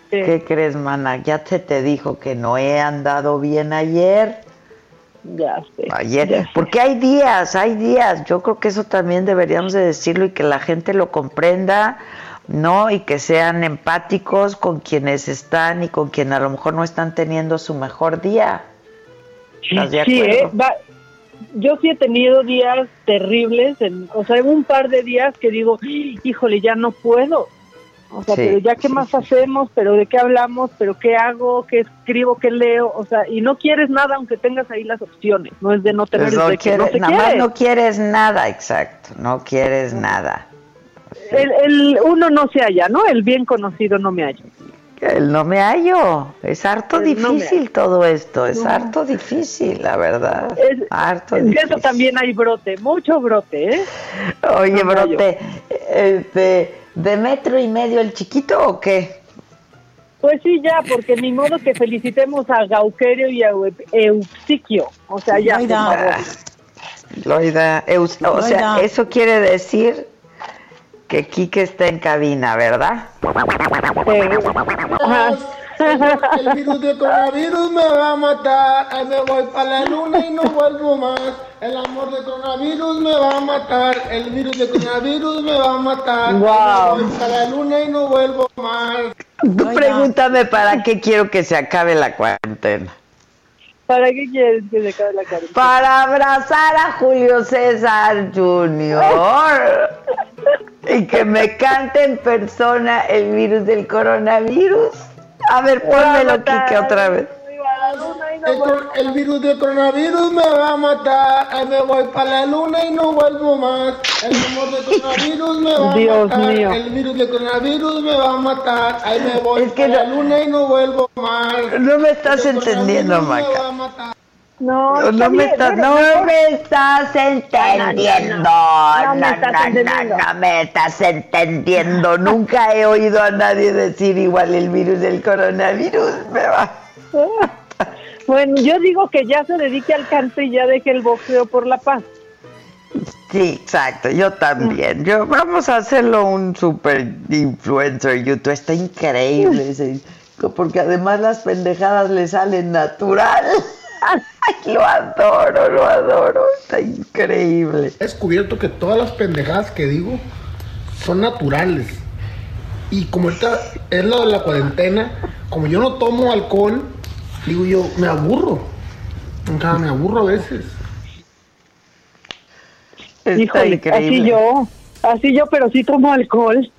¿Qué crees, mana? Ya se te dijo que no he andado bien ayer. Ya sé. Ayer, porque hay días, hay días. Yo creo que eso también deberíamos de decirlo y que la gente lo comprenda, ¿no? Y que sean empáticos con quienes están y con quienes a lo mejor no están teniendo su mejor día. ¿Estás de sí, acuerdo? ¿eh? Va, yo sí he tenido días terribles, en, o sea, un par de días que digo, híjole, ya no puedo. O sea, Sí, pero ya qué sí, más sí. hacemos, pero de qué hablamos, pero qué hago, qué escribo, qué leo, o sea, y no quieres nada aunque tengas ahí las opciones, no es de no tener, Pues no es de que no quieres- te nada más no quieres nada, exacto, no quieres nada. El, el uno no se halla, ¿no? El bien conocido no me halla. El no me hallo, es harto El difícil hallo. todo esto, es No. harto difícil, la verdad. Es- harto De difícil. eso también hay brote, mucho brote, ¿eh? Oye, hallo. brote, este, ¿de metro y medio el chiquito o qué? Pues sí, ya, porque ni modo que felicitemos a Gauquerio y a Eu- Eusiquio. O sea, ya, por favor. Loida, Eus- o sea, Loida. eso quiere decir que Quique está en cabina, ¿verdad? El virus de coronavirus me va a matar. Ay, me voy para la luna y no vuelvo más. El amor de coronavirus me va a matar. El virus de coronavirus me va a matar. Me voy para la luna y no vuelvo más. Tú pregúntame para qué quiero que se acabe la cuarentena. ¿Para qué quieres que se acabe la cara? Para abrazar a Julio César Jr. y que me cante en persona el virus del coronavirus. A ver, pónmelo, Quique, otra vez. El, virus de coronavirus me va a matar. Ay, me voy para la luna y no vuelvo más. El amor de coronavirus me va Dios a matar. mío. El virus de coronavirus me va a matar. Ay, me voy para la luna y no vuelvo más. No me estás entendiendo, Maca. No, No, me no me estás entendiendo. No me estás entendiendo. no, no me estás entendiendo. Nunca he oído a nadie decir igual el virus del coronavirus. Me va. Bueno, yo digo que ya se dedique al canto y ya deje el boxeo por la paz. Sí, exacto, yo también. Yo vamos a hacerlo un super influencer YouTube. Está increíble ese- porque además las pendejadas le salen natural. Ay, lo adoro, lo adoro. Está increíble. He descubierto que todas las pendejadas que digo son naturales. Y como ahorita es lo de la cuarentena, como yo no tomo alcohol, digo yo, me aburro. O sea, me aburro a veces. Está Híjole, increíble. así yo, así yo, pero sí tomo alcohol.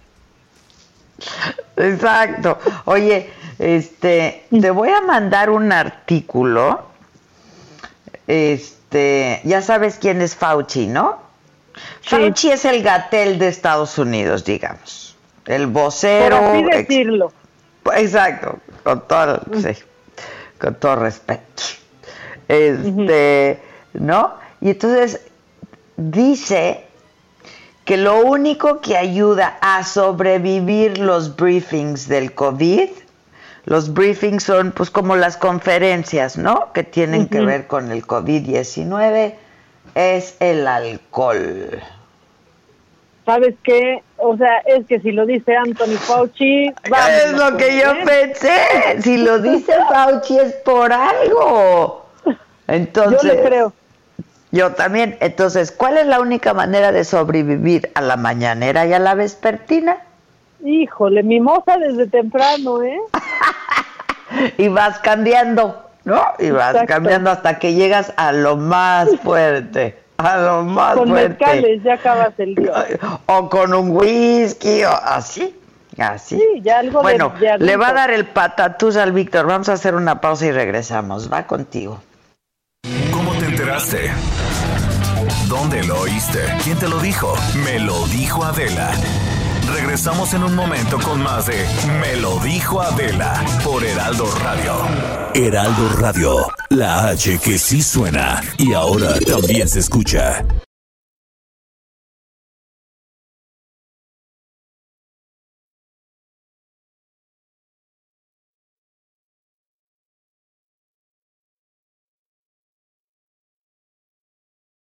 Exacto. Oye, este, te voy a mandar un artículo. Este, ya sabes quién es Fauci, ¿no? Fauci es el gatel de Estados Unidos, digamos. El vocero. Por así ex- decirlo. Exacto, con todo, sí, con todo respeto. Este, ¿no? Y entonces dice que lo único que ayuda a sobrevivir los briefings del COVID, los briefings son pues como las conferencias, ¿no? Que tienen que ver con el COVID-19, es el alcohol. ¿Sabes qué? O sea, es que si lo dice Anthony Fauci... es lo que yo pensé. Si lo dice Fauci es por algo. Entonces, yo le creo. Yo también. Entonces, ¿cuál es la única manera de sobrevivir a la mañanera y a la vespertina? Híjole, mimosa desde temprano, ¿eh? y vas cambiando, ¿no? Y vas cambiando hasta que llegas a lo más fuerte. A lo más con fuerte. Con ya acabas el día. O con un whisky, o así. Así. Sí, ya algo bueno, le va a dar el patatús al Víctor. Vamos a hacer una pausa y regresamos. Va contigo. ¿Cómo te enteraste? ¿Dónde lo oíste? ¿Quién te lo dijo? Me lo dijo Adela. Regresamos en un momento con más de Me lo dijo Adela por Heraldo Radio. Heraldo Radio, la H que sí suena y ahora también se escucha.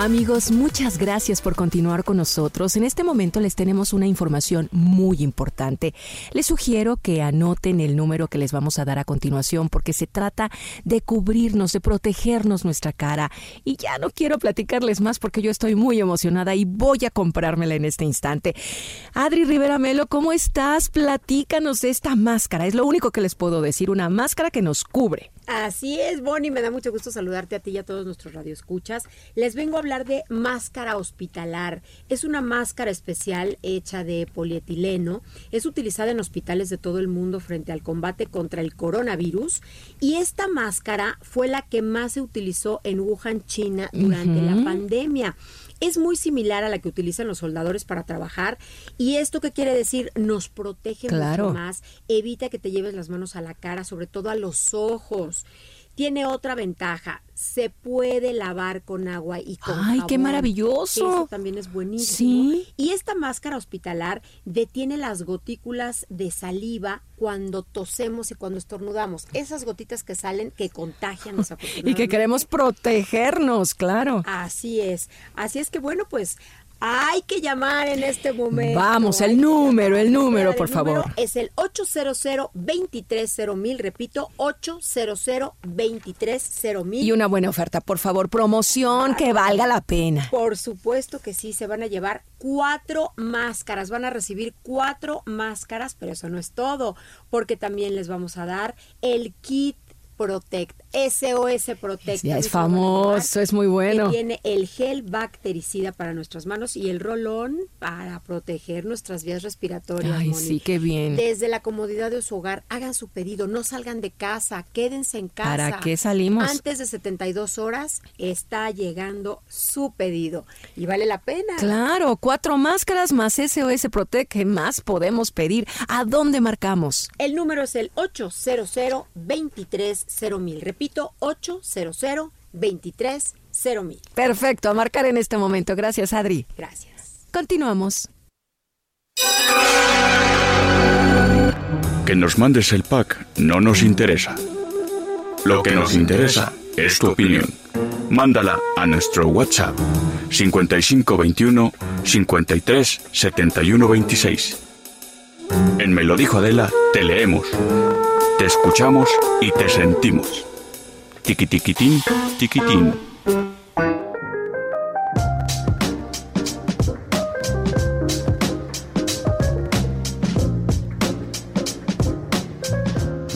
Amigos, muchas gracias por continuar con nosotros. En este momento les tenemos una información muy importante. Les sugiero que anoten el número que les vamos a dar a continuación porque se trata de cubrirnos, de protegernos nuestra cara. Y ya no quiero platicarles más porque yo estoy muy emocionada y voy a comprármela en este instante. Adri Rivera Melo, ¿cómo estás? Platícanos de esta máscara. Es lo único que les puedo decir, una máscara que nos cubre. Así es, Bonnie, me da mucho gusto saludarte a ti y a todos nuestros radioescuchas. Les vengo a hablar de máscara hospitalar. Es una máscara especial hecha de polietileno. Es utilizada en hospitales de todo el mundo frente al combate contra el coronavirus. Y esta máscara fue la que más se utilizó en Wuhan, China, durante la pandemia es muy similar a la que utilizan los soldadores para trabajar. ¿Y esto qué quiere decir? Nos protege mucho más, evita que te lleves las manos a la cara, sobre todo a los ojos. Tiene otra ventaja, se puede lavar con agua y con ¡Ay, qué maravilloso! Eso también es buenísimo. ¿Sí? Y esta máscara hospitalar detiene las gotículas de saliva cuando tosemos y cuando estornudamos. Esas gotitas que salen que contagian Y que queremos protegernos, claro. Así es. Así es que bueno, pues hay que llamar en este momento. Vamos, el número, el número, por favor. Es el 800 mil, repito, 800 mil. Y una buena oferta, por favor, promoción que valga la pena. Por supuesto que sí, se van a llevar cuatro máscaras, van a recibir cuatro máscaras, pero eso no es todo, porque también les vamos a dar el kit Protect, SOS Protect. Ya es famoso, es muy bueno. tiene el gel bactericida para nuestras manos y el rolón para proteger nuestras vías respiratorias. Ay, sí, qué bien. Desde la comodidad de su hogar, hagan su pedido, no salgan de casa, quédense en casa. ¿Para qué salimos? Antes de 72 horas está llegando su pedido y vale la pena. Claro, cuatro máscaras más SOS Protect, ¿qué más podemos pedir? ¿A dónde marcamos? El número es el 800 23 mil. Repito, 800 23 mil. Perfecto, a marcar en este momento. Gracias, Adri. Gracias. Continuamos. Que nos mandes el pack no nos interesa. Lo que nos interesa es tu opinión. Mándala a nuestro WhatsApp 5521 53 71 26. En Me lo dijo Adela, te leemos te escuchamos y te sentimos. Tiquitiquitín, tiquitín.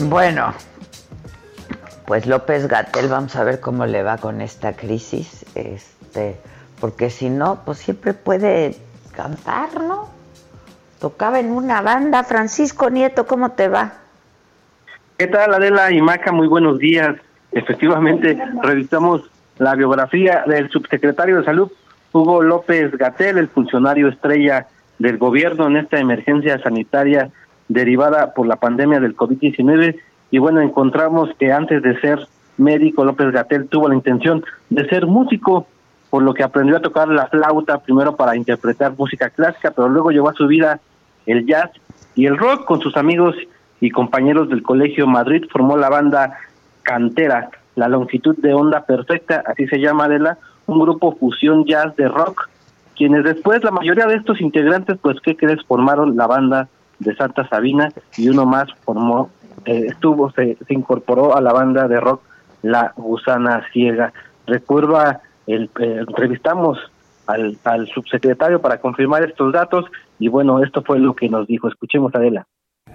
Bueno, pues López Gatel, vamos a ver cómo le va con esta crisis, este, porque si no, pues siempre puede cantar, ¿no? Tocaba en una banda. Francisco Nieto, ¿cómo te va? ¿Qué tal, Adela y Maca? Muy buenos días. Efectivamente revisamos la biografía del subsecretario de Salud, Hugo López Gatel, el funcionario estrella del gobierno en esta emergencia sanitaria derivada por la pandemia del COVID-19. Y bueno, encontramos que antes de ser médico, López Gatel tuvo la intención de ser músico, por lo que aprendió a tocar la flauta primero para interpretar música clásica, pero luego llevó a su vida el jazz y el rock con sus amigos y compañeros del Colegio Madrid, formó la banda Cantera, la longitud de onda perfecta, así se llama de la, un grupo fusión jazz de rock, quienes después, la mayoría de estos integrantes, pues, ¿qué crees? Formaron la banda de Santa Sabina y uno más formó, eh, estuvo, se, se incorporó a la banda de rock La Gusana Ciega. Recuerda, el, eh, entrevistamos al, al subsecretario para confirmar estos datos y bueno, esto fue lo que nos dijo. Escuchemos Adela.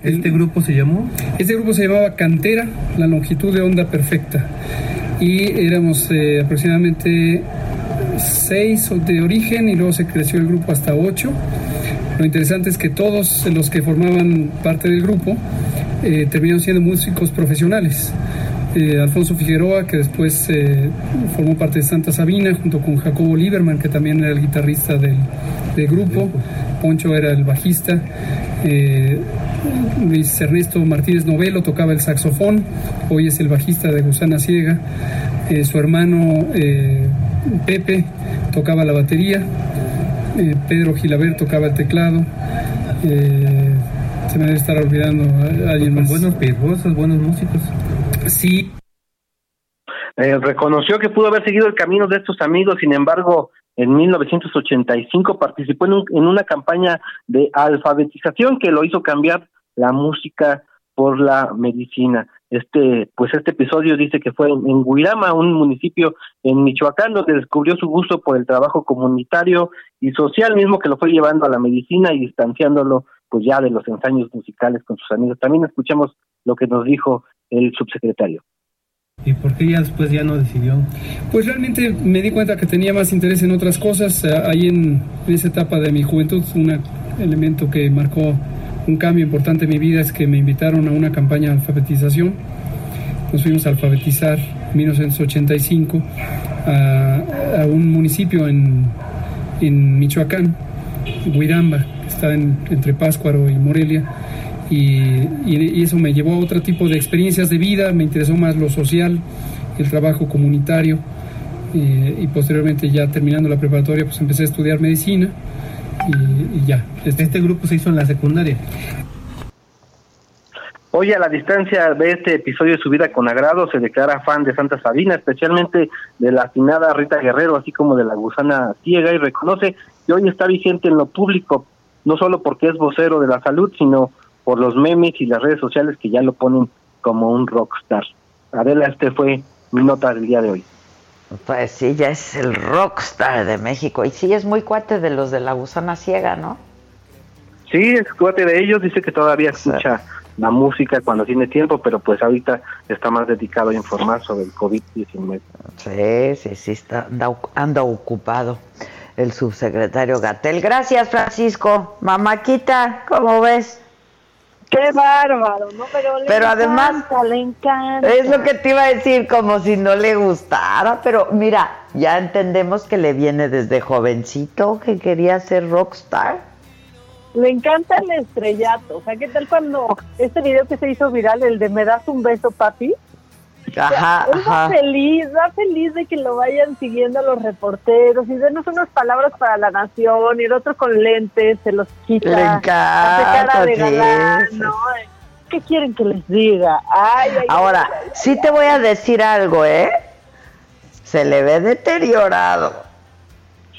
¿Este grupo se llamó? Este grupo se llamaba Cantera, la longitud de onda perfecta. Y éramos eh, aproximadamente seis de origen y luego se creció el grupo hasta ocho. Lo interesante es que todos los que formaban parte del grupo eh, terminaron siendo músicos profesionales. Eh, Alfonso Figueroa, que después eh, formó parte de Santa Sabina, junto con Jacobo Lieberman, que también era el guitarrista del, del grupo. Poncho era el bajista. Eh, Luis Ernesto Martínez Novelo tocaba el saxofón, hoy es el bajista de Gusana Ciega. Su hermano Pepe tocaba la batería. Pedro Gilaber tocaba el teclado. Se me debe estar olvidando a- alguien más. Buenos virtuosos, buenos músicos. Sí. Eh, reconoció que pudo haber seguido el camino de estos amigos, sin embargo, en 1985 participó en, un- en una campaña de alfabetización que lo hizo cambiar la música por la medicina. Este, pues este episodio dice que fue en, en Huirama, un municipio en Michoacán, donde descubrió su gusto por el trabajo comunitario y social, mismo que lo fue llevando a la medicina y distanciándolo, pues ya de los ensayos musicales con sus amigos. También escuchemos lo que nos dijo el subsecretario. ¿Y por qué ya después ya no decidió? Pues realmente me di cuenta que tenía más interés en otras cosas. Eh, Ahí en, en esa etapa de mi juventud, un elemento que marcó un cambio importante en mi vida es que me invitaron a una campaña de alfabetización. Nos fuimos a alfabetizar en 1985 a, a un municipio en, en Michoacán, Huiramba, que está en- entre Páscuaro y Morelia. Y eso me llevó a otro tipo de experiencias de vida, me interesó más lo social, el trabajo comunitario. eh, y posteriormente ya terminando la preparatoria pues empecé a estudiar medicina y, y ya. Este grupo se hizo en la secundaria. Hoy a la distancia de este episodio de su vida con agrado se declara fan de Santa Sabina, especialmente de la afinada Rita Guerrero, así como de la gusana ciega, y reconoce que hoy está vigente en lo público, no solo porque es vocero de la salud, sino por los memes y las redes sociales que ya lo ponen como un rockstar. Adela, este fue mi nota del día de hoy. Pues sí, ya es el rockstar de México. Y sí, es muy cuate de los de la gusana ciega, ¿no? Sí, es cuate de ellos, dice que todavía escucha la música cuando tiene tiempo, pero pues ahorita está más dedicado a informar sobre el COVID-19. Sí, sí, sí, está, anda, anda ocupado el subsecretario Gatel. Gracias, Francisco. Mamáquita, ¿cómo ves? Qué bárbaro, ¿no? Pero, le Pero además- encanta, le encanta. Es lo que te iba a decir, como si no le gustara, pero mira, ya entendemos que le viene desde jovencito que quería ser rockstar. Le encanta el estrellato. O sea, ¿qué tal cuando este video que se hizo viral, el de Me das un beso, papi? Ajá, Él va ajá. feliz, va feliz de que lo vayan siguiendo los reporteros y denos unas palabras para la nación y el otro con lentes se los quita. Le hace cara de encanta, galán. ¿no? ¿Qué quieren que les diga? Ay, ay, Ahora, ay, sí te voy a decir algo, ¿eh? Se le ve deteriorado.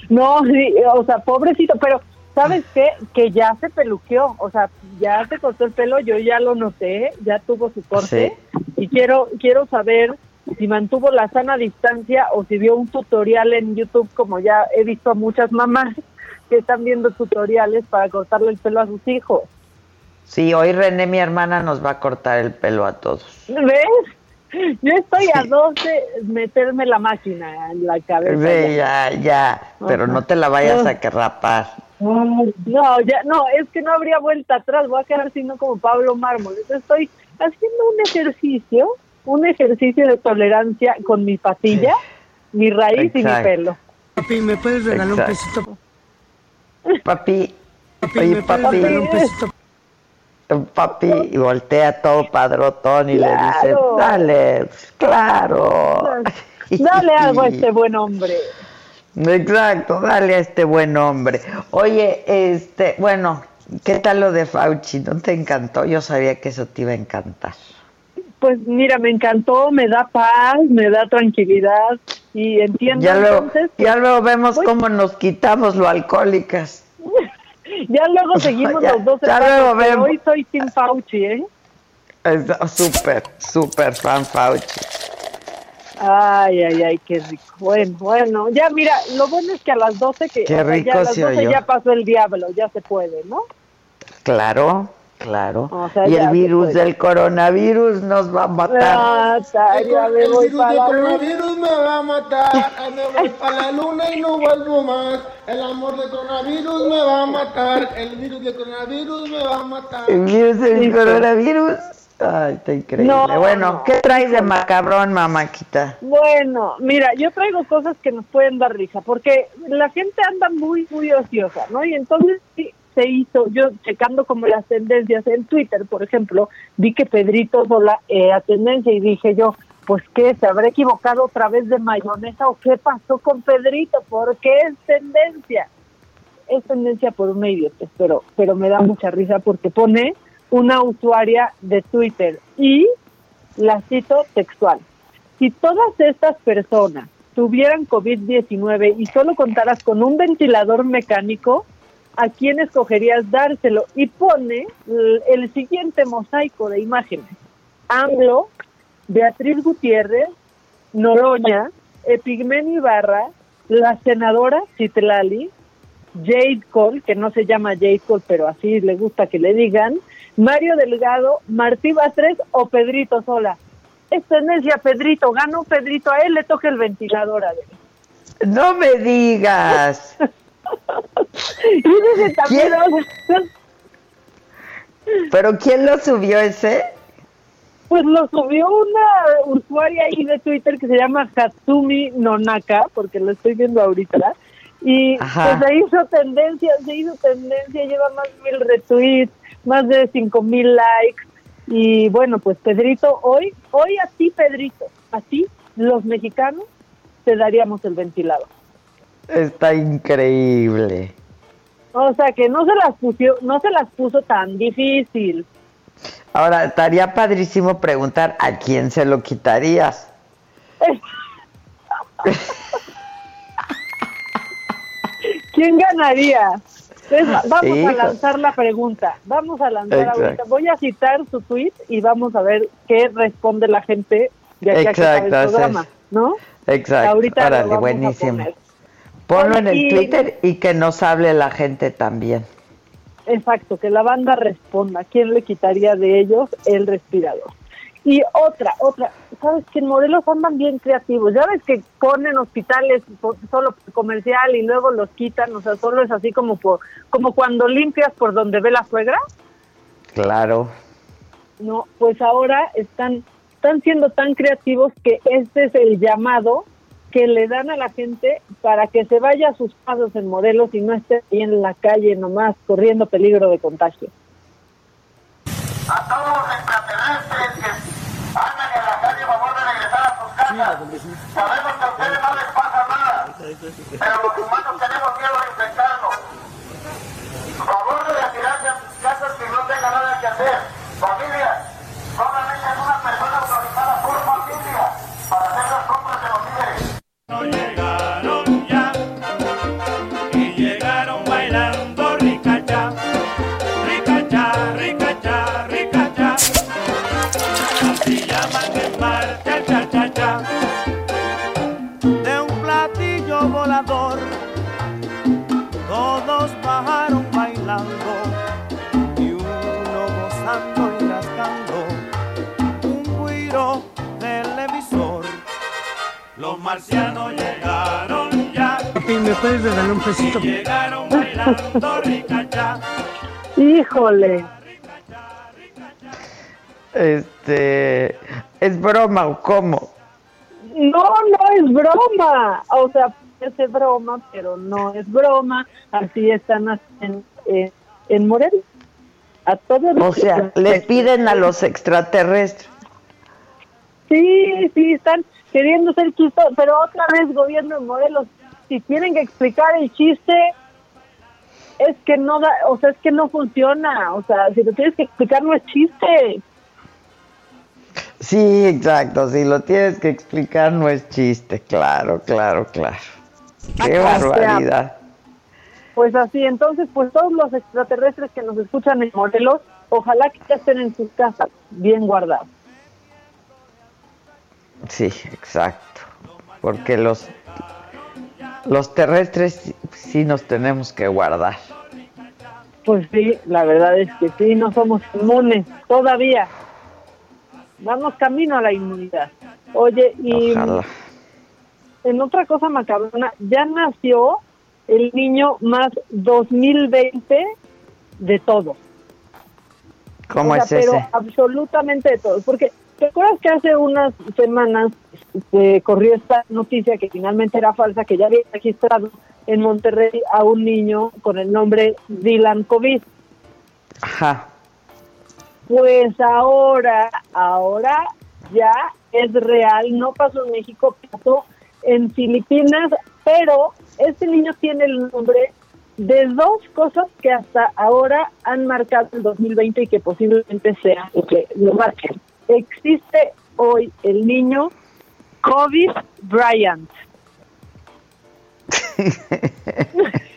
No, sí, o sea, pobrecito, pero ¿sabes qué? Que ya se peluqueó, o sea, ya se cortó el pelo, yo ya lo noté, ya tuvo su corte y quiero quiero saber si mantuvo la sana distancia o si vio un tutorial en YouTube como ya he visto a muchas mamás que están viendo tutoriales para cortarle el pelo a sus hijos. Sí, hoy René, mi hermana, nos va a cortar el pelo a todos. ¿Ves? Yo estoy a dos de meterme la máquina en la cabeza. Ve, ya, ya, pero no te la vayas a que rapar. Ay, No, ya, no, es que no habría vuelta atrás, voy a quedar sino como Pablo Mármol. Entonces estoy haciendo un ejercicio, un ejercicio de tolerancia con mi patilla, mi raíz y mi pelo. Papi, ¿me puedes regalar un pesito? Papi, Papi, oye, ¿me puedes papi, regalar un pesito? papi, y voltea todo padrotón y le dice, dale, claro. Dale algo a este buen hombre. Exacto, dale a este buen hombre. Oye, este, bueno, ¿qué tal lo de Fauci? ¿No te encantó? Yo sabía que eso te iba a encantar. Pues mira, me encantó, me da paz, me da tranquilidad y entiendo Ya luego, entonces. ya luego vemos Voy- cómo nos quitamos lo alcohólicas. Ya luego seguimos Ya- los dos ya luego vemos. hoy soy Tim Fauci, ¿eh? Es- Súper, súper fan Fauci. Ay, ay, ay, qué rico. Bueno, bueno, ya mira, lo bueno es que a las 12 que Qué o sea, rico ya a las se 12 oyó. ya pasó el diablo, ya se puede, ¿no? Claro, claro. O sea, y el virus del coronavirus nos va a matar. Ah, ta- El, el virus del coronavirus me va a matar. Ay, Me voy para la luna y no vuelvo más. El amor del coronavirus me va a matar. El virus del coronavirus me va a matar. El virus del coronavirus. Ay, está increíble. No, bueno, no. ¿qué traes de macabrón, mamáquita? Bueno, mira, yo traigo cosas que nos pueden dar risa, porque la gente anda muy, muy ociosa, ¿no? Y entonces sí, se hizo, yo checando como las tendencias en Twitter, por ejemplo, vi que Pedrito Sola era tendencia y dije yo, pues qué, se habrá equivocado otra vez de mayonesa o qué pasó con Pedrito, ¿por qué es tendencia? Es tendencia por una idiotez, pero, pero me da mucha risa porque pone una usuaria de Twitter y la cito textual. Si todas estas personas tuvieran COVID-19 y solo contaras con un ventilador mecánico, ¿a quién escogerías dárselo? Y pone el, siguiente mosaico de imágenes. AMLO, Beatriz Gutiérrez, Noroña, Epigmenio Ibarra, la senadora Citlali, Jade Cole, que no se llama Jade Cole, pero así le gusta que le digan, Mario Delgado, Martí Batres o Pedrito Sola. Es tendencia Pedrito, ganó Pedrito, a él le toca el ventilador a ver. No me digas. Y dice también, sea, ¿Pero quién lo subió ese? pues lo subió una usuaria ahí de Twitter que se llama Hatsumi Nonaka, porque lo estoy viendo ahorita, y Ajá. pues se hizo tendencia, se hizo tendencia, lleva más de mil retweets, más de cinco mil likes, y bueno, pues Pedrito, hoy, hoy a ti Pedrito, a ti, los mexicanos, te daríamos el ventilador. Está increíble. O sea que no se las puso, no se las puso tan difícil. Ahora, estaría padrísimo preguntar a quién se lo quitarías. ¿Quién ganaría? Vamos Hijo. a lanzar la pregunta. Vamos a lanzar Exacto. ahorita. Voy a citar su tweet y vamos a ver qué responde la gente de aquí a que Exacto, el programa. ¿no? Exacto. Ahorita Órale, buenísimo. Ponlo en el Twitter y que nos hable la gente también. Exacto, que la banda responda. ¿Quién le quitaría de ellos el respirador? Y otra, otra, sabes que en Morelos andan bien creativos. Ya ves que ponen hospitales solo comercial y luego los quitan, o sea, solo es así como por, como cuando limpias por donde ve la suegra. Claro. No, pues ahora están, están siendo tan creativos que este es el llamado que le dan a la gente para que se vaya a sus pasos en Morelos y no esté ahí en la calle nomás corriendo peligro de contagio. A todos los extraterrestres que andan en la calle, favor de regresar a sus casas. Sabemos que a ustedes no les pasa nada, pero los humanos tenemos miedo de infectarnos. Favor de retirarse a sus casas que no tengan nada que hacer. Marcianos llegaron ya. Papi, ¿me puedes regalar un pesito? Llegaron bailando ricacha. Híjole. Este, ¿Es broma o cómo? No, no es broma. O sea, es broma, pero no es broma. Así están en, en, en Morelia. A todos O sea, le piden a los extraterrestres. Sí, sí, están queriendo ser chistosos, pero otra vez gobierno de Morelos, si tienen que explicar el chiste, es que no da, o sea, es que no funciona, o sea, si lo tienes que explicar no es chiste. Sí, exacto. Si lo tienes que explicar, no es chiste. Claro, claro, claro. Qué O sea, barbaridad. Pues así, entonces, pues todos los extraterrestres que nos escuchan en Morelos, ojalá que ya estén en sus casas, bien guardados. Sí, exacto. Porque los los terrestres sí- nos tenemos que guardar. Pues sí, la verdad es que sí, no somos inmunes todavía. Vamos camino a la inmunidad. Oye, y Ojalá. en otra cosa macabrona, ya nació el niño más 2020 de todo. ¿Cómo O sea, es pero ese? absolutamente de todo. Porque, ¿te acuerdas que hace unas semanas se corrió esta noticia que finalmente era falsa, que ya había registrado en Monterrey a un niño con el nombre Dylan COVID? Ajá. Pues ahora, ahora ya es real, no pasó en México, pasó en Filipinas, pero este niño tiene el nombre de dos cosas que hasta ahora han marcado el 2020 y que posiblemente sean lo que lo marquen. Existe hoy el niño COVID Bryant.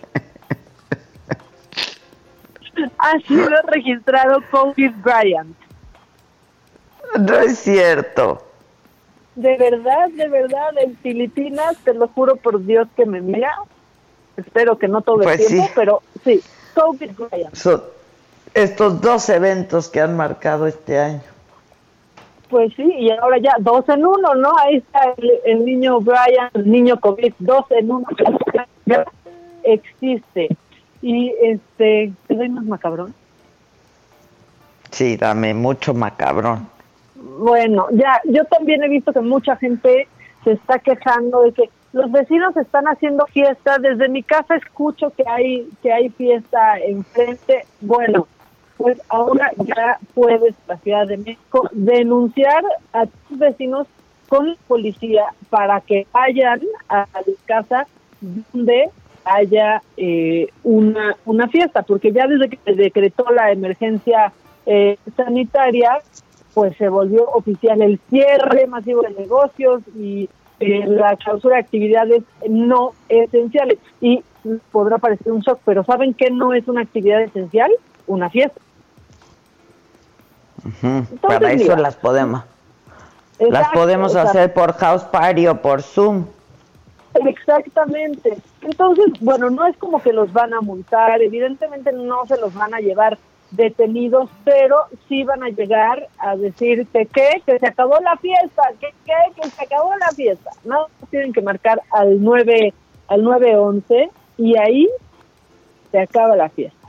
ha sido registrado COVID Bryant. No es cierto. De verdad, de verdad, en Filipinas, te lo juro por Dios que me mira. Espero que no todo el Pues tiempo, sí. pero sí, COVID Bryant. Estos dos eventos que han marcado este año. Pues sí, y ahora ya dos en uno, ¿no? Ahí está el, el niño Brian, el niño COVID, dos en uno. Ya existe. Y este, ¿te doy más macabrón? Sí, dame mucho macabrón. Bueno, ya, yo también he visto que mucha gente se está quejando de que los vecinos están haciendo fiesta. Desde mi casa escucho que hay que hay fiesta enfrente. Bueno, pues ahora ya puedes la Ciudad de México denunciar a tus vecinos con la policía para que vayan a la casa donde haya eh, una, una fiesta, porque ya desde que se decretó la emergencia eh, sanitaria, pues se volvió oficial el cierre masivo de negocios y eh, la clausura de actividades no esenciales. Y podrá parecer un shock, pero ¿saben qué no es una actividad esencial? Una fiesta. Para eso mira. las podemos. las podemos hacer por house party o por Zoom. Exactamente. Entonces, bueno, no es como que los van a multar, evidentemente no se los van a llevar detenidos, pero sí van a llegar a decirte que, que se acabó la fiesta, que, que, que se acabó la fiesta. No tienen que marcar al 9 al 911 y ahí se acaba la fiesta.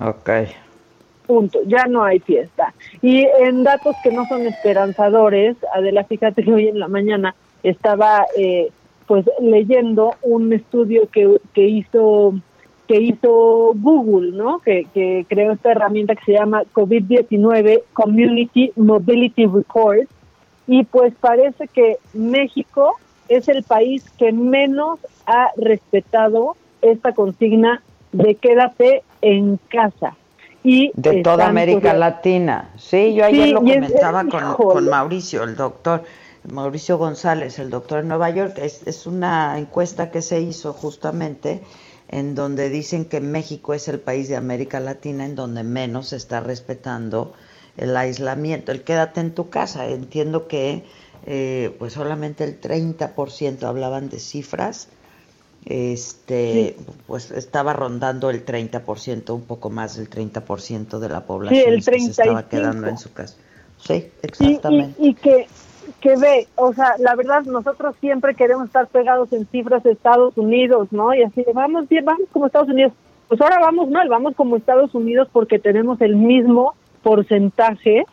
Ok. Punto, ya no hay fiesta. Y en datos que no son esperanzadores, Adela, fíjate que hoy en la mañana estaba eh, pues leyendo un estudio que, que hizo que hizo Google, ¿no? Que, que creó esta herramienta que se llama COVID-19 Community Mobility Report y pues parece que México es el país que menos ha respetado esta consigna de quédate en casa. Y De toda América Latina. Sí, yo ayer Sí, lo es- comentaba con, con Mauricio, el doctor, Mauricio González, el doctor en Nueva York. Es, es una encuesta que se hizo justamente en donde dicen que México es el país de América Latina en donde menos se está respetando el aislamiento, el quédate en tu casa. Entiendo que eh, pues solamente el 30% hablaban de cifras, este, pues estaba rondando el 30%, un poco más del 30% de la población el que se estaba 35. quedando en su casa. Sí, y, exactamente. y, y que, que ve, o sea, la verdad, nosotros siempre queremos estar pegados en cifras de Estados Unidos, ¿no? Y así, vamos bien, vamos como Estados Unidos. Pues ahora vamos mal, vamos como Estados Unidos porque tenemos el mismo porcentaje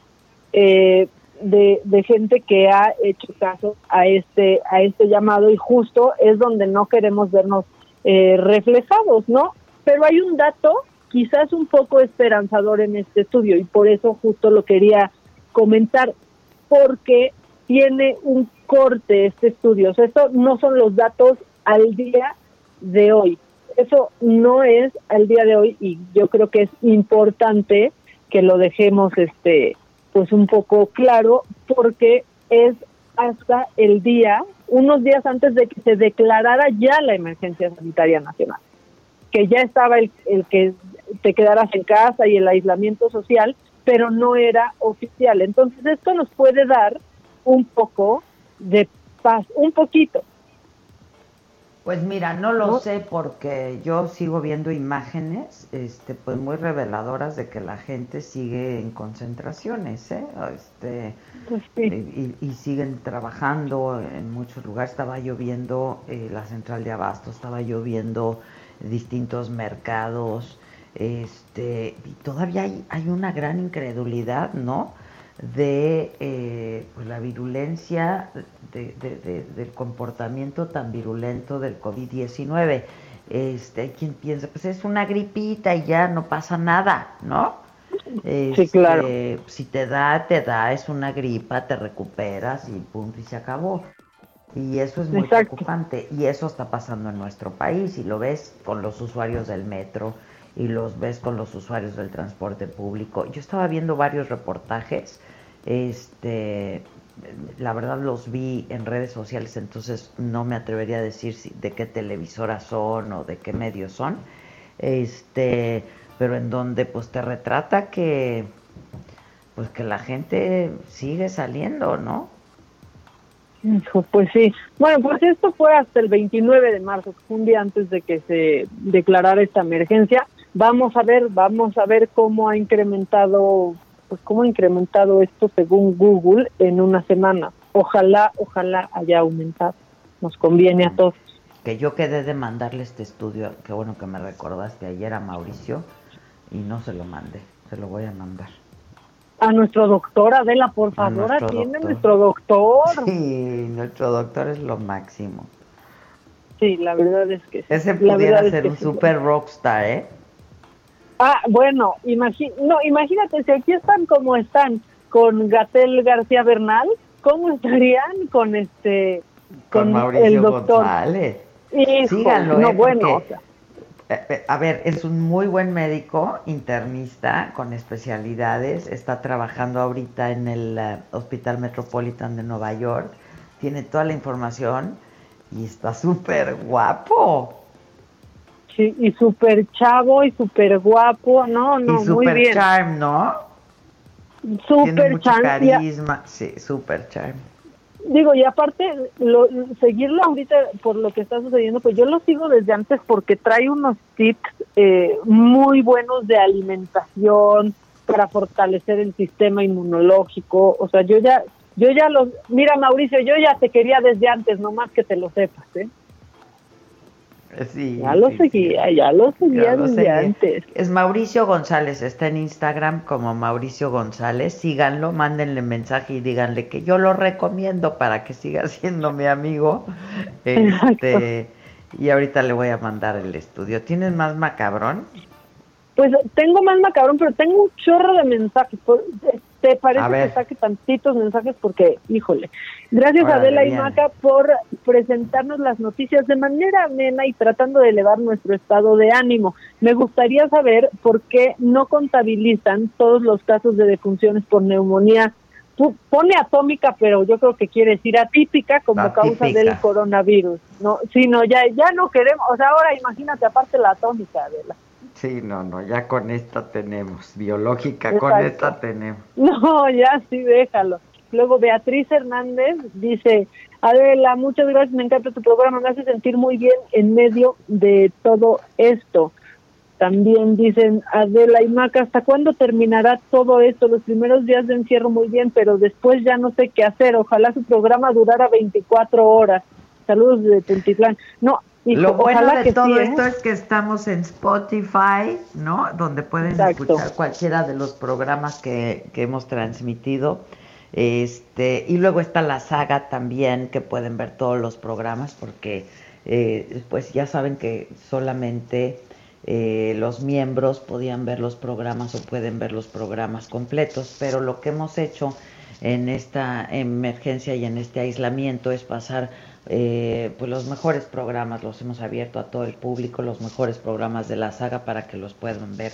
eh, de, de gente que ha hecho caso a este a este llamado y justo es donde no queremos vernos eh, reflejados, ¿no? Pero hay un dato quizás un poco esperanzador en este estudio y por eso justo lo quería comentar, porque tiene un corte este estudio. O sea, esto no son los datos al día de hoy. Eso no es al día de hoy y yo creo que es importante que lo dejemos este pues un poco claro porque es hasta el día, unos días antes de que se declarara ya la emergencia sanitaria nacional, que ya estaba el, el que te quedaras en casa y el aislamiento social, pero no era oficial. Entonces esto nos puede dar un poco de paz, un poquito, Pues mira, no lo sé porque yo sigo viendo imágenes, este, pues muy reveladoras de que la gente sigue en concentraciones, ¿eh? Este, Pues y, y siguen trabajando en muchos lugares. Estaba lloviendo eh, la central de Abasto, estaba lloviendo distintos mercados, este, y todavía hay, hay una gran incredulidad, ¿no? De eh, pues la virulencia de- de- de- del comportamiento tan virulento del COVID-19. Este, hay quien piensa, pues es una gripita y ya no pasa nada, ¿no? Este, claro. Si te da, te da, es una gripa, te recuperas y punto, y se acabó. Y eso es muy Exacto. preocupante. Y eso está pasando en nuestro país. Y lo ves con los usuarios del metro y los ves con los usuarios del transporte público. Yo estaba viendo varios reportajes. Este, la verdad los vi en redes sociales, entonces no me atrevería a decir si- de qué televisoras son o de qué medios son. Este, pero en donde pues te retrata que pues que la gente sigue saliendo, ¿no? Pues sí. Bueno, pues esto fue hasta el 29 de marzo, un día antes de que se declarara esta emergencia. Vamos a ver, vamos a ver cómo ha incrementado, pues cómo ha incrementado esto según Google en una semana. Ojalá, ojalá haya aumentado. Nos conviene a todos. Que yo quedé de mandarle este estudio, qué bueno que me recordaste ayer a Mauricio y no se lo mandé, se lo voy a mandar. A nuestro doctor Adela, por favor, atiende a nuestro doctor. Sí, nuestro doctor es lo máximo. Sí, la verdad es que sí. Ese pudiera es ser que un sí. super rockstar, ¿eh? Ah, bueno, imagi no, imagínate, si aquí están como están con Gatel García Bernal, ¿cómo estarían con este, Con, con, Mauricio el doctor? González. Hijo, Síganlo, no, ¿eh? bueno, Porque, eh, eh, a ver, es un muy buen médico, internista, con especialidades. Está trabajando ahorita en el Hospital Metropolitan de Nueva York. Tiene toda la información y está súper guapo. Sí, y súper chavo y súper guapo, no, no, y muy súper bien. charm, ¿no? Súper a- carisma. Sí, súper charm. Digo, y aparte, lo, seguirlo ahorita por lo que está sucediendo, pues yo lo sigo desde antes porque trae unos tips eh, muy buenos de alimentación para fortalecer el sistema inmunológico. O sea, yo ya, yo ya los, mira Mauricio, yo ya te quería desde antes, nomás que te lo sepas, ¿eh? Sí, Ya lo sí, seguía, ya lo seguía desde seguía. antes. Es Mauricio González, está en Instagram como Mauricio González. Síganlo, mándenle mensaje y díganle que yo lo recomiendo para que siga siendo mi amigo. Este, y ahorita le voy a mandar el estudio. ¿Tienes más macabrón? Pues tengo más macabrón, pero tengo un chorro de mensajes. ¿Te parece que saque tantitos mensajes? Porque, híjole. Gracias Adela y bien. Maca por presentarnos las noticias de manera amena y tratando de elevar nuestro estado de ánimo. Me gustaría saber por qué no contabilizan todos los casos de defunciones por neumonía. Pone atómica, pero yo creo que quiere decir atípica como causa del coronavirus. No, sí, no, ya, ya no queremos. O sea, ahora imagínate aparte la atómica, Adela. Sí, no, no, ya con esta tenemos. Biológica, con esta tenemos. No, ya sí, déjalo. Luego Beatriz Hernández dice, Adela, muchas gracias, me encanta tu programa, me hace sentir muy bien en medio de todo esto. También dicen, Adela y Maca, ¿hasta cuándo terminará todo esto? Los primeros días de encierro muy bien, pero después ya no sé qué hacer. Ojalá su programa durara 24 horas. Saludos desde Tultitlán. No, Lo bueno de todo sí, ¿eh? esto es que estamos en Spotify, ¿no? Donde pueden Exacto. escuchar cualquiera de los programas que, que hemos transmitido. Este, y luego está la saga también, que pueden ver todos los programas, porque eh, pues ya saben que solamente eh, los miembros podían ver los programas o pueden ver los programas completos, pero lo que hemos hecho en esta emergencia y en este aislamiento es pasar eh, pues los mejores programas, los hemos abierto a todo el público, los mejores programas de la saga para que los puedan ver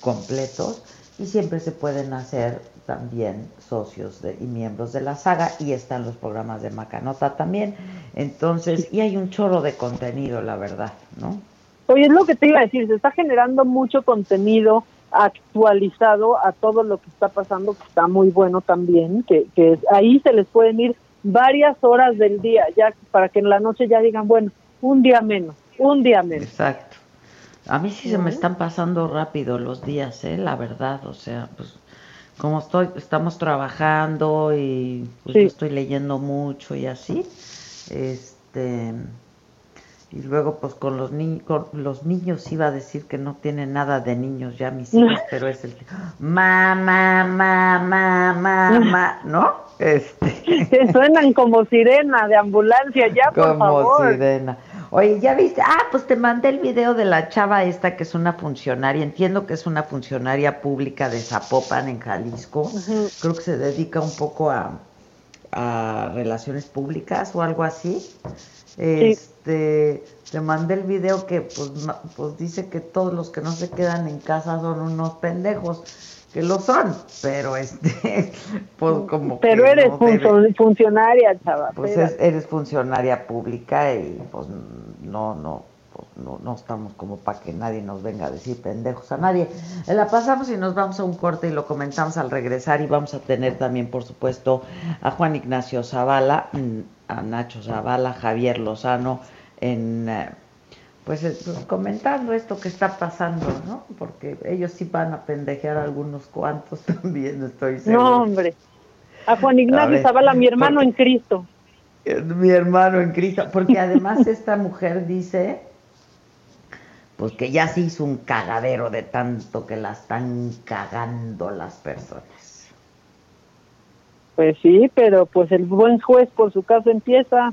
completos y siempre se pueden hacer también socios y miembros de la saga y están los programas de Macanota también. Entonces, y hay un chorro de contenido, la verdad, ¿no? Oye, es lo que te iba a decir, se está generando mucho contenido actualizado a todo lo que está pasando, que está muy bueno también, que, que ahí se les pueden ir varias horas del día, ya para que en la noche ya digan, bueno, un día menos, un día menos. Exacto. A mí sí se me están pasando rápido los días, ¿eh? La verdad, o sea, pues como estoy, estamos trabajando y pues estoy leyendo mucho y así, este, y luego pues con los niños, con los niños iba a decir que no tienen nada de niños ya mis hijos, pero es el mamá, mamá, mamá, ¿no? Este. Que suenan como sirena de ambulancia ya, por favor. Como sirena. Oye, ¿ya viste? Ah, pues te mandé el video de la chava esta que es una funcionaria, entiendo que es una funcionaria pública de Zapopan en Jalisco. Creo que se dedica un poco a, a relaciones públicas o algo así. Este, te mandé el video que pues, pues dice que todos los que no se quedan en casa son unos pendejos que lo son, pero este, pues como pero eres funcionaria, chava. Pues eres funcionaria pública y pues no, no, pues no, no estamos como para que nadie nos venga a decir pendejos a nadie. La pasamos y nos vamos a un corte y lo comentamos al regresar y vamos a tener también, por supuesto, a Juan Ignacio Zavala, mm, a Nacho Zavala, Javier Lozano en eh, pues, eh, pues, comentando esto que está pasando, ¿no? Porque ellos sí van a pendejear a algunos cuantos también, estoy seguro. No, hombre. A Juan Ignacio Zavala, mi hermano en Cristo. Mi hermano en Cristo, porque además esta mujer dice, pues que ya se hizo un cagadero de tanto que la están cagando las personas. Pues sí, pero pues el buen juez por su caso empieza.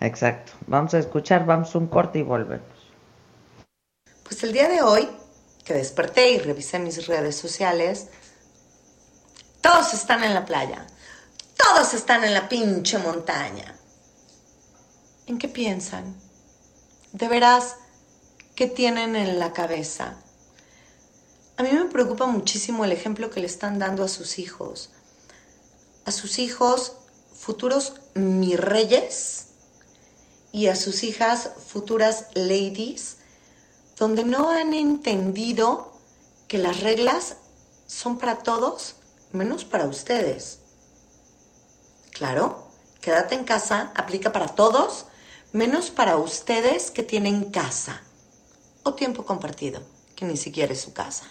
Exacto. Vamos a escuchar, vamos a un corte y volvemos. Pues el día de hoy, que desperté y revisé mis redes sociales, todos están en la playa, todos están en la pinche montaña. ¿En qué piensan? ¿De veras qué tienen en la cabeza? A mí me preocupa muchísimo el ejemplo que le están dando a sus hijos. A sus hijos futuros mi reyes y a sus hijas futuras ladies donde no han entendido que las reglas son para todos, menos para ustedes. Claro, quédate en casa aplica para todos, menos para ustedes que tienen casa o tiempo compartido, que ni siquiera es su casa.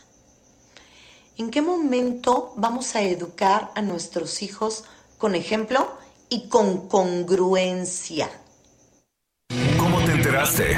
¿En qué momento vamos a educar a nuestros hijos con ejemplo y con congruencia? ¿Cómo te enteraste?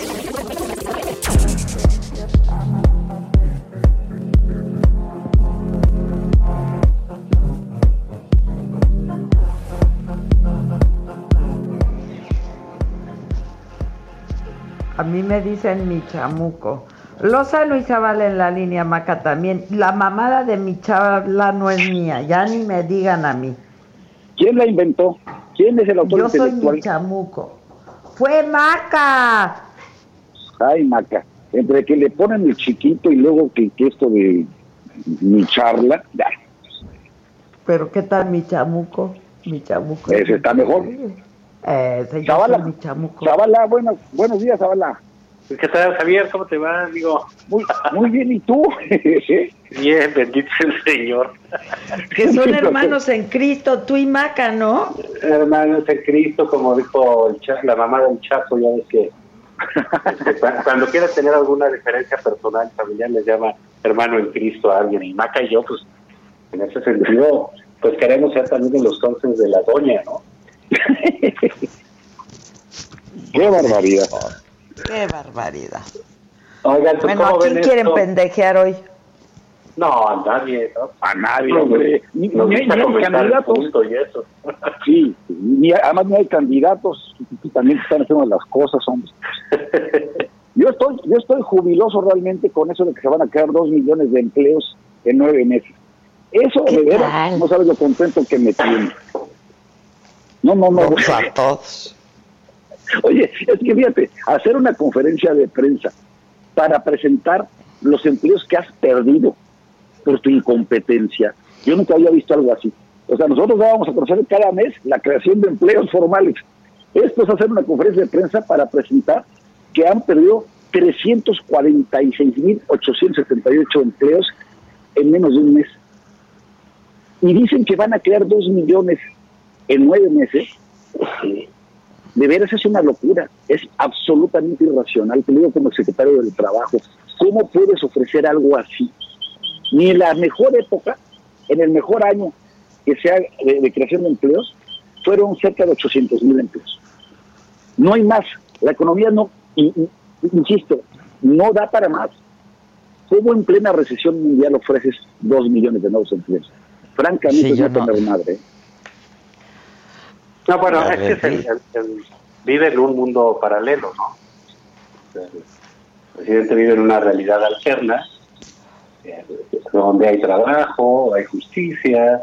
A mí me dicen mi chamuco. Lozano y Zavala en la línea Maca también. La mamada de mi chala no es mía, ya ni me digan a mí. ¿Quién la inventó? ¿Quién es el autor Yo soy mi chamuco. Fue Maca. Ay, Maca. Entre que le ponen el chiquito y luego que, que esto de mi charla, ya, Pero ¿qué tal mi chamuco? Mi chamuco. ese está mejor. Eh, Zavala, llama mi chamuco. Zavala, buenos, buenos días, Zavala. ¿Qué tal, Javier? ¿Cómo te va, amigo? Muy, muy bien, ¿y tú? Bien, bendito sea el Señor. Que son hermanos en Cristo, tú y Maca, ¿no? Hermanos en Cristo, como dijo el Cha- la mamá del Chapo, ya ves que cu- cuando quieres tener alguna diferencia personal, familiar, les llama hermano en Cristo a alguien. Y Maca y yo, pues, en ese sentido, pues queremos ser también de los conces de la doña, ¿no? Qué barbaridad. Qué barbaridad. Oigan, Bueno, ¿a ¿cómo quién quieren esto? pendejear hoy? No, a nadie, ¿no? A nadie, hombre. Ni- Nos ni- gusta ni hay candidatos. y eso. Sí, y además no hay candidatos que también están haciendo las cosas, hombre. Yo estoy, yo estoy jubiloso realmente con eso de que se van a crear dos millones de empleos en nueve meses. Eso de veras, no sabes lo contento que me tiene. No, no, no. a todos. Oye, es que fíjate, hacer una conferencia de prensa para presentar los empleos que has perdido por tu incompetencia. Yo nunca había visto algo así. O sea, nosotros vamos a conocer cada mes la creación de empleos formales. Esto es hacer una conferencia de prensa para presentar que han perdido 346.878 empleos en menos de un mes. Y dicen que van a crear dos millones en nueve meses. De veras es una locura, es absolutamente irracional. Te digo como secretario del Trabajo. ¿Cómo puedes ofrecer algo así? Ni en la mejor época, en el mejor año que sea de, de creación de empleos, fueron cerca de 800 mil empleos. No hay más. La economía no, insisto, no da para más. ¿Cómo en plena recesión mundial ofreces dos millones de nuevos empleos? Francamente, Sí, es no madre. No, bueno, es que ver, es el- el- el- vive en un mundo paralelo, ¿no? El presidente vive en una realidad alterna, eh, donde hay trabajo, hay justicia,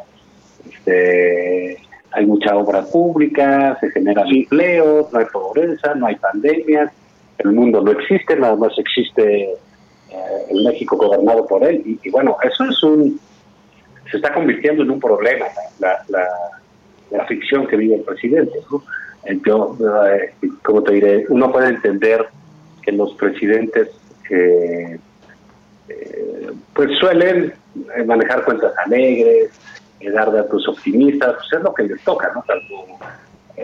este, hay mucha obra pública, se generan empleos, no hay pobreza, no hay pandemias, el mundo no existe, nada más existe eh, el México gobernado por él. Y, y bueno, eso es un, se está convirtiendo en un problema, la, la, la ficción que vive el presidente. ¿no? Eh, Yo, eh, como te diré, uno puede entender que los presidentes eh, eh, pues suelen manejar cuentas alegres, dar datos optimistas, pues es lo que les toca, ¿no?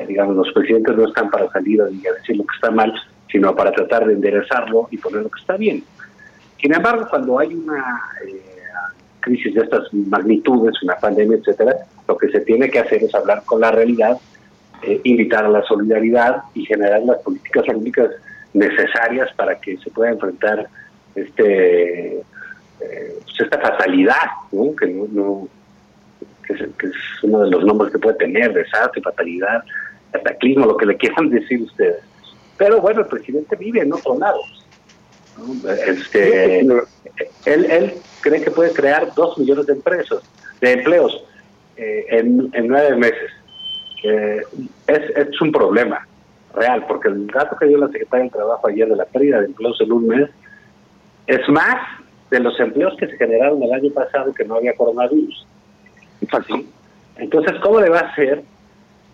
Digamos, los presidentes no están para salir a decir lo que está mal, sino para tratar de enderezarlo y poner lo que está bien. Sin embargo, cuando hay una eh, crisis de estas magnitudes, una pandemia, etcétera, lo que se tiene que hacer es hablar con la realidad, eh, invitar a la solidaridad y generar las políticas públicas necesarias para que se pueda enfrentar este eh, pues esta fatalidad, ¿no? que no, no- que es, que es uno de los nombres que puede tener, desastre, fatalidad, cataclismo, lo que le quieran decir ustedes. Pero bueno, el presidente vive en otro lado. Este, él, él cree que puede crear dos millones de empresas, de empleos eh, en, en nueve meses. Eh, es, es un problema real, porque el dato que dio la Secretaría del Trabajo ayer de la pérdida de empleos en un mes es más de los empleos que se generaron el año pasado que no había coronavirus. Entonces, ¿cómo le va a hacer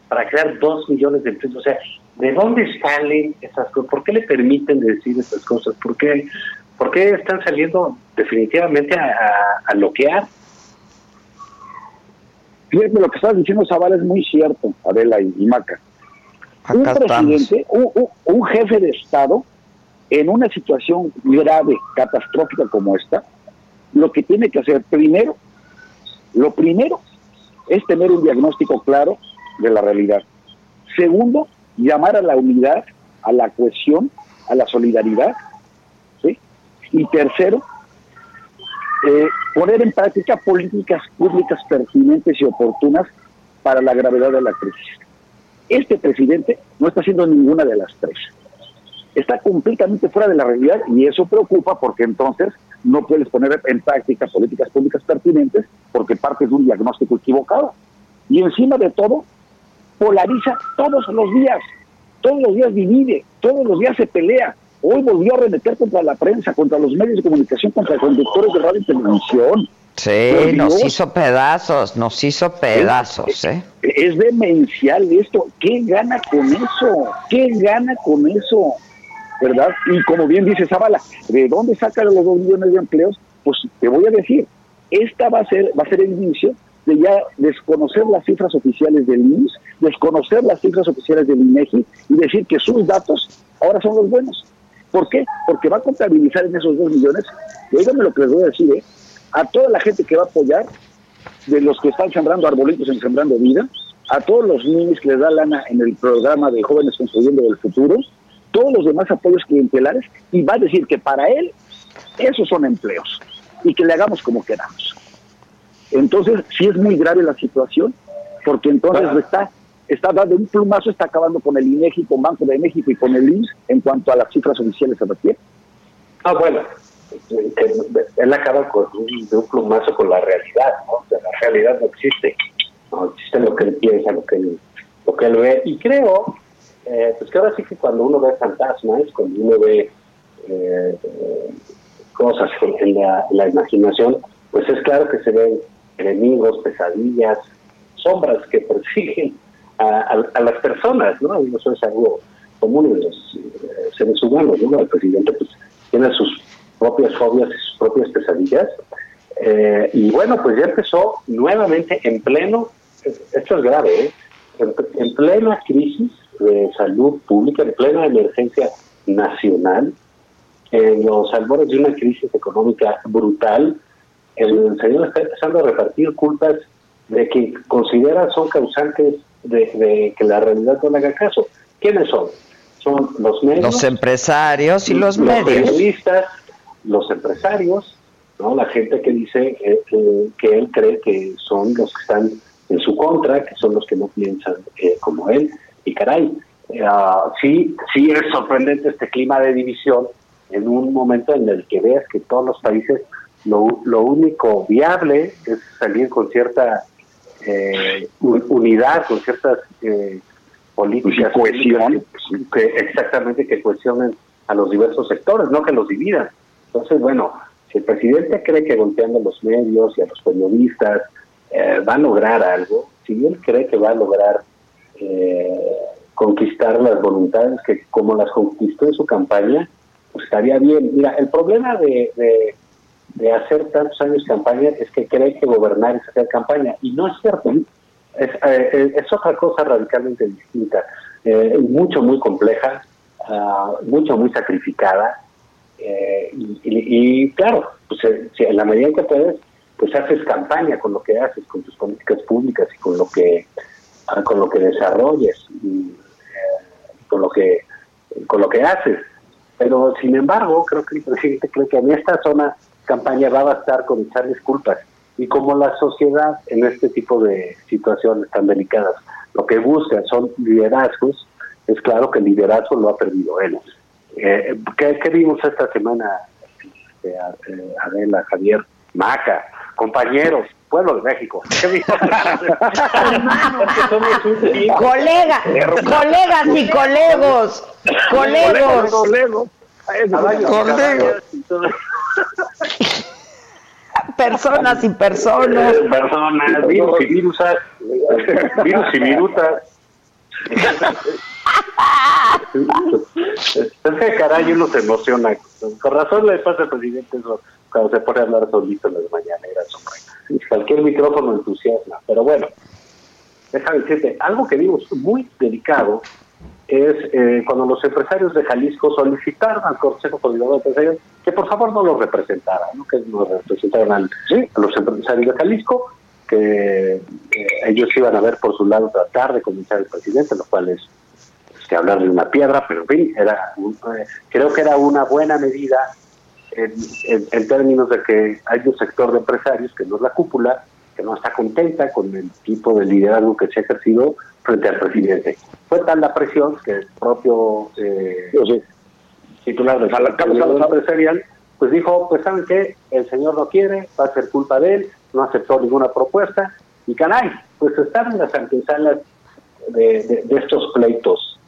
para crear dos millones de empleos? O sea, ¿de dónde salen esas cosas? ¿Por qué le permiten decir esas cosas? ¿Por qué, por qué están saliendo definitivamente a, a, a bloquear? Fíjate, lo que estás diciendo, Zavala, es muy cierto, Adela y, y Maca. un presidente, un, un- un jefe de Estado, en una situación grave, catastrófica como esta, lo que tiene que hacer primero, lo primero es tener un diagnóstico claro de la realidad. Segundo, llamar a la unidad, a la cohesión, a la solidaridad. ¿sí? Y tercero, eh, poner en práctica políticas públicas pertinentes y oportunas para la gravedad de la crisis. Este presidente no está haciendo ninguna de las tres. Está completamente fuera de la realidad y eso preocupa porque entonces no puedes poner en práctica políticas públicas pertinentes porque partes de un diagnóstico equivocado. Y encima de todo, polariza todos los días. todos los días divide, todos los días se pelea. Hoy volvió a remeter contra la prensa, contra los medios de comunicación, contra conductores de radio y televisión. Sí, nos Dios. hizo pedazos, nos hizo pedazos, ¿eh? Es demencial esto. ¿Qué gana con eso? ¿Qué gana con eso? ¿Verdad? Y como bien dice Zavala, ¿de dónde sacan los dos millones de empleos? Pues te voy a decir, esta va a ser, va a ser el inicio de ya desconocer las cifras oficiales del IMSS, desconocer las cifras oficiales del INEGI y decir que sus datos ahora son los buenos. ¿Por qué? Porque va a contabilizar en esos dos millones, y oíganme lo que les voy a decir, ¿eh? a toda la gente que va a apoyar, de los que están sembrando arbolitos en Sembrando Vida, a todos los niños que les da lana en el programa de Jóvenes Construyendo el Futuro, todos los demás apoyos clientelares, y va a decir que para él esos son empleos y que le hagamos como queramos. Entonces, sí es muy grave la situación, porque entonces está, está dando un plumazo, está acabando con el INEGI, con Banco de México y con el IMSS en cuanto a las cifras oficiales se refiere. Ah, bueno, eh, él acaba con un, de un plumazo con la realidad, ¿no? O sea, la realidad no existe, no existe lo que él piensa, lo que él, lo que él ve. Y creo, eh, pues que ahora sí que cuando uno ve fantasmas, cuando uno ve eh, eh, cosas en, en la, la imaginación, pues es claro que se ven enemigos, pesadillas, sombras que persiguen a, las personas, ¿no? Eso es algo común en los eh, seres humanos, ¿no? El presidente pues tiene sus propias fobias y sus propias pesadillas. Eh, y bueno, pues ya empezó nuevamente en pleno, esto es grave, ¿eh? en, en plena crisis de salud pública, en plena emergencia nacional, en los albores de una crisis económica brutal, el señor está empezando a repartir culpas de que considera son causantes de, de que la realidad no le haga caso. ¿Quiénes son? Son los medios, Los empresarios y los medios. periodistas, los empresarios, ¿no? la gente que dice eh, eh, que él cree que son los que están en su contra, que son los que no piensan eh, como él. Y caray, eh, ah, sí, sí es sorprendente este clima de división en un momento en el que veas que todos los países lo, lo único viable es salir con cierta eh, un- unidad, con ciertas eh, políticas. cohesión. Que, que exactamente que cohesionen a los diversos sectores, no que los dividan. Entonces, bueno, si el presidente cree que golpeando a los medios y a los periodistas eh, va a lograr algo, si él cree que va a lograr eh, conquistar las voluntades que como las conquistó en su campaña, pues estaría bien. Mira, el problema de, de, de hacer tantos años campaña es que cree que gobernar es hacer campaña, y no es cierto. Es, eh, es otra cosa radicalmente distinta, eh, mucho, muy compleja, ah, mucho, muy sacrificada. eh, y, claro, pues, eh, en la medida en que puedes, pues haces campaña con lo que haces, con tus políticas públicas y con lo que ah, con lo que desarrolles y eh, con lo que con lo que haces. Pero sin embargo, creo que el presidente cree que en esta zona campaña va a bastar con echarles culpas. Y como la sociedad en este tipo de situaciones tan delicadas lo que busca son liderazgos, es claro que el liderazgo lo ha perdido él. Eh, ¿qué, qué vimos esta semana, este, a- eh, Adela, Javier, Maca, compañeros, pueblo de México? ¿Qué vimos? Porque somos un equipo. Colega, colegas y colegos, colegos. Colegos. Colegos. Personas y personas. Eh, Personas, virus y virusas, virus y virutas. es que caray uno se emociona. Con razón le pasa al presidente eso cuando se pone a hablar solito en las mañaneras. hombre. Cualquier micrófono entusiasma. Pero bueno, déjame decirte, algo que vimos muy delicado es eh, cuando los empresarios de Jalisco solicitaron al Consejo Coordinador Empresarial que por favor no los representaran, ¿no? que nos representaran al- a los empresarios de Jalisco, que eh, ellos iban a ver por su lado tratar de convencer al presidente, lo cual es que hablar de una piedra, pero en fin, era eh, creo que era una buena medida en, en- en términos de que hay un sector de empresarios que no es la cúpula, que no está contenta con el tipo de liderazgo que se ha ejercido frente al presidente. Fue tal la presión que el propio eh, titular del Consejo empresarial pues dijo, pues saben qué, el señor no quiere, va a ser culpa de él, no aceptó ninguna propuesta y caray, pues están en las antesalas de, de- de estos pleitos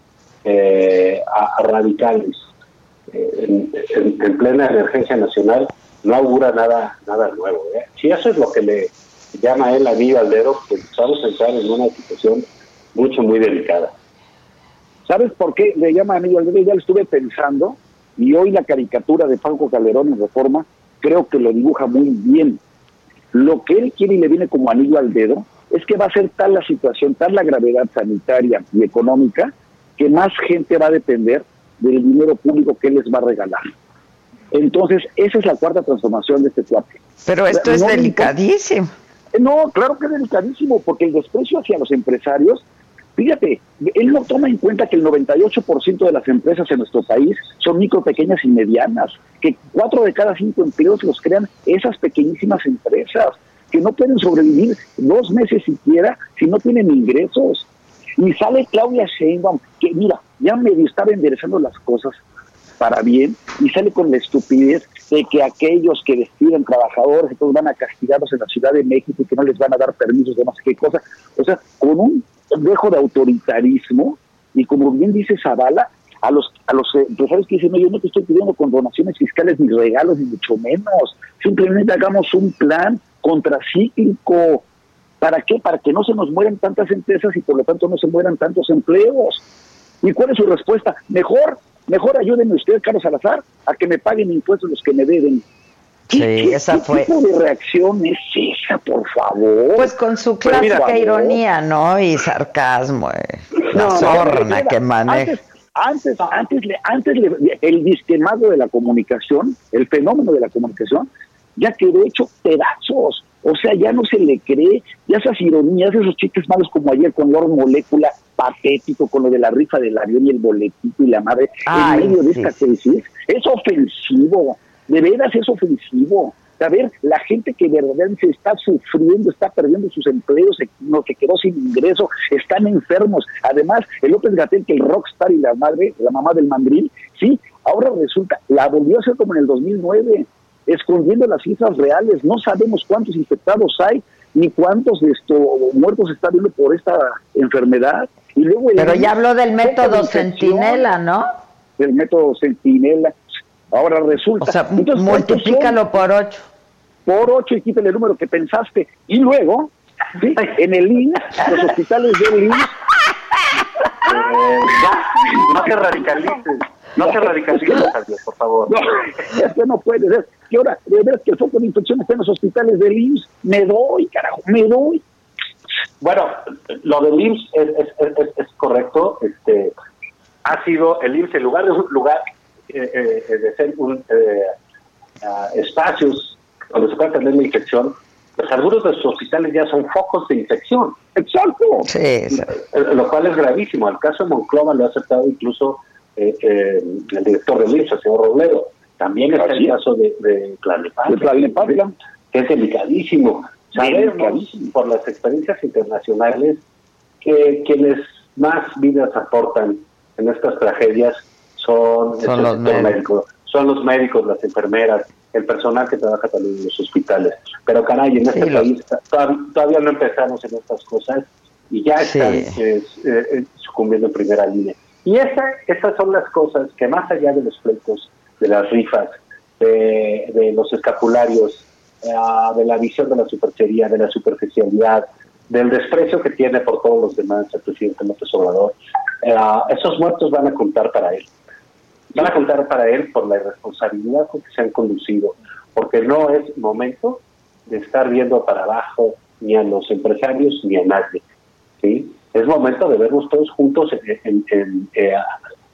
eh, a, a radicales eh, en, en- en plena emergencia nacional no augura nada nada nuevo. ¿eh? Si eso es lo que le llama a él anillo al dedo, pues vamos a entrar en una situación mucho, muy delicada. ¿Sabes por qué le llama anillo al dedo? Ya lo estuve pensando y hoy la caricatura de Franco Calderón en Reforma creo que lo dibuja muy bien. Lo que él quiere y le viene como anillo al dedo es que va a ser tal la situación, tal la gravedad sanitaria y económica, que más gente va a depender del dinero público que él les va a regalar. Entonces, esa es la cuarta transformación de este cuate. Pero esto es No delicadísimo. No, claro que es delicadísimo, porque el desprecio hacia los empresarios, fíjate, él no toma en cuenta que el 98% de las empresas en nuestro país son micro, pequeñas y medianas, que cuatro de cada cinco empleos los crean esas pequeñísimas empresas, que no pueden sobrevivir dos meses siquiera si no tienen ingresos. Y sale Claudia Sheinbaum, que mira, ya medio estaba enderezando las cosas para bien y sale con la estupidez de que aquellos que despidan trabajadores entonces van a castigarlos en la Ciudad de México y que no les van a dar permisos de no sé qué cosa. O sea, con un dejo de autoritarismo y como bien dice Zavala, a los a los eh, empresarios que dicen, no, yo no te estoy pidiendo condonaciones fiscales ni regalos, ni mucho menos. Simplemente hagamos un plan contracíclico. ¿Para qué? Para que no se nos mueran tantas empresas y por lo tanto no se mueran tantos empleos. ¿Y cuál es su respuesta? Mejor, mejor ayúdenme usted, Carlos Salazar, a que me paguen impuestos los que me deben. Sí, esa ¿Qué fue. tipo de reacción es esa, por favor? Pues con su clásica ironía, ¿no? Y sarcasmo, eh. la No, sorna que maneja. Antes, antes, antes, antes le- el disquemado de la comunicación, el fenómeno de la comunicación, ya quedó hecho pedazos. O sea, ya no se le cree, ya esas ironías, esos chistes malos como ayer con Lord Molécula, patético, con lo de la rifa del avión y el boletito y la madre, Ay, en medio de esta crisis, es ofensivo, de veras es ofensivo. A ver, la gente que verdaderamente está sufriendo, está perdiendo sus empleos, se, no, se quedó sin ingreso, están enfermos. Además, el López Gatel, que el rockstar y la madre, la mamá del mandril, sí, ahora resulta, la volvió a hacer como en el 2009, escondiendo las cifras reales. No sabemos cuántos infectados hay, ni cuántos de esto, muertos está viendo por esta enfermedad. Y luego el Pero ya habló del método centinela, ¿no? Del método centinela. Ahora resulta. O sea, Entonces, ¿cuántos multiplícalo por ocho. por 8 y quítale el número que pensaste. Y luego, ¿sí? en el IMSS, los hospitales del IMSS, Eh, no te radicalices, no te radicalices, Javier, por favor. no, es que no puede ser. Que ahora, de veras que el foco de infección está en los hospitales del IMSS. Me doy, carajo, me doy. Bueno, lo del IMSS es, es, es- es- es correcto. Este, ha sido el IMSS, en lugar de un lugar de ser un eh, espacios donde se puede atender la infección, pues algunos de sus hospitales ya son focos de infección. Exacto. Sí, sí. Eh, Lo cual es gravísimo. El caso de Monclova lo ha aceptado incluso eh, eh, el director del IMSS, el señor Robledo. También está el caso de, de Tlalnepantla, De que es delicadísimo. Sabemos por las experiencias internacionales que quienes más vidas aportan en estas tragedias son, Son el los médicos. médico, son los médicos, las enfermeras, el personal que trabaja también en los hospitales. Pero caray, en este Sí, los- país todavía, todavía no empezamos en estas cosas y ya Sí. están eh, eh, sucumbiendo en primera línea. Y esa, esas son las cosas que más allá de los pleitos, de las rifas, de, de los escapularios, eh, de la visión de la superchería, de la superficialidad, del desprecio que tiene por todos los demás el presidente López Obrador, eh, esos muertos van a contar para él. Van a contar para él por la irresponsabilidad con que se han conducido, porque no es momento de estar viendo para abajo ni a los empresarios ni a nadie. ¿sí? Es momento de vernos todos juntos en, en- en, eh,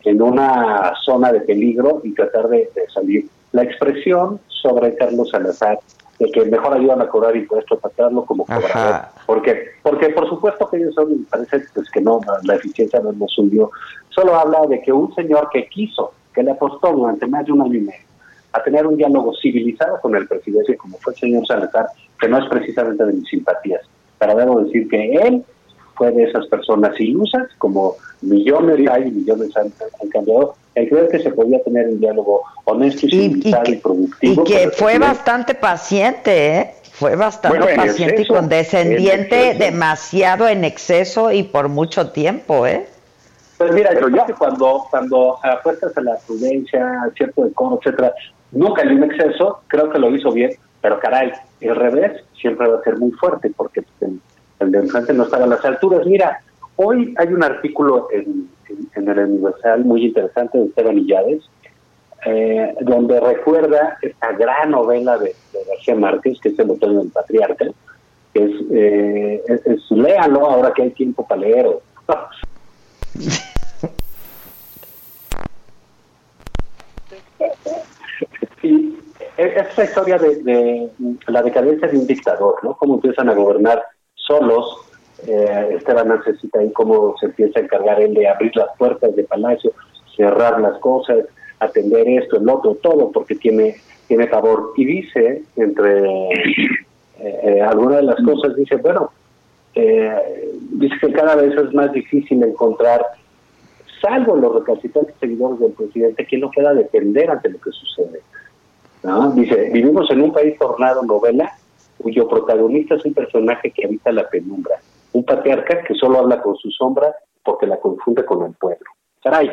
en una zona de peligro y tratar de, de salir. La expresión sobre Carlos Salazar, de que mejor ayudan a cobrar impuestos, tratarlo como cobrador, Ajá. porque porque por supuesto que ellos son, parece pues, que no, la eficiencia no nos subió. Solo habla de que un señor que quiso, que le apostó durante más de un año y medio a tener un diálogo civilizado con el presidente, como fue el señor Salazar, que no es precisamente de mis simpatías. Pero debo decir que él fue de esas personas ilusas, como millones hay, millones han, han cambiado, el creer que se podía tener un diálogo honesto y, Y- y civilizado y, que- Y productivo. que con el fue presidente. bastante paciente, ¿eh? Fue bastante Bueno, en paciente exceso, y condescendiente, en demasiado en exceso y por mucho tiempo, ¿eh? Pues mira, yo creo que cuando, cuando apuestas a la prudencia, a cierto decoro, etcétera, no cayó en exceso, creo que lo hizo bien, pero caray, el revés siempre va a ser muy fuerte porque el, el de enfrente no estaba a las alturas. Mira, hoy hay un artículo en, en- en el Universal muy interesante de Esteban Illades, eh, donde recuerda esta gran novela de, de García Márquez, que es El Otoño del Patriarca, que es, eh, es, es- léalo ahora que hay tiempo para leer. Y es esta historia de, de la decadencia de un dictador, ¿no? Cómo empiezan a gobernar solos. Eh, Esteban necesita ahí cómo se empieza a encargar él de abrir las puertas de palacio, cerrar las cosas, atender esto, el otro, todo, porque tiene, tiene pavor. Y dice, entre eh, eh, algunas de las cosas, dice, bueno, eh, dice que cada vez es más difícil encontrar, salvo los recalcitrantes seguidores del presidente, quien no pueda defender ante lo que sucede. ¿no? Dice, vivimos en un país tornado novela cuyo protagonista es un personaje que habita la penumbra, un patriarca que solo habla con su sombra porque la confunde con el pueblo. Caray,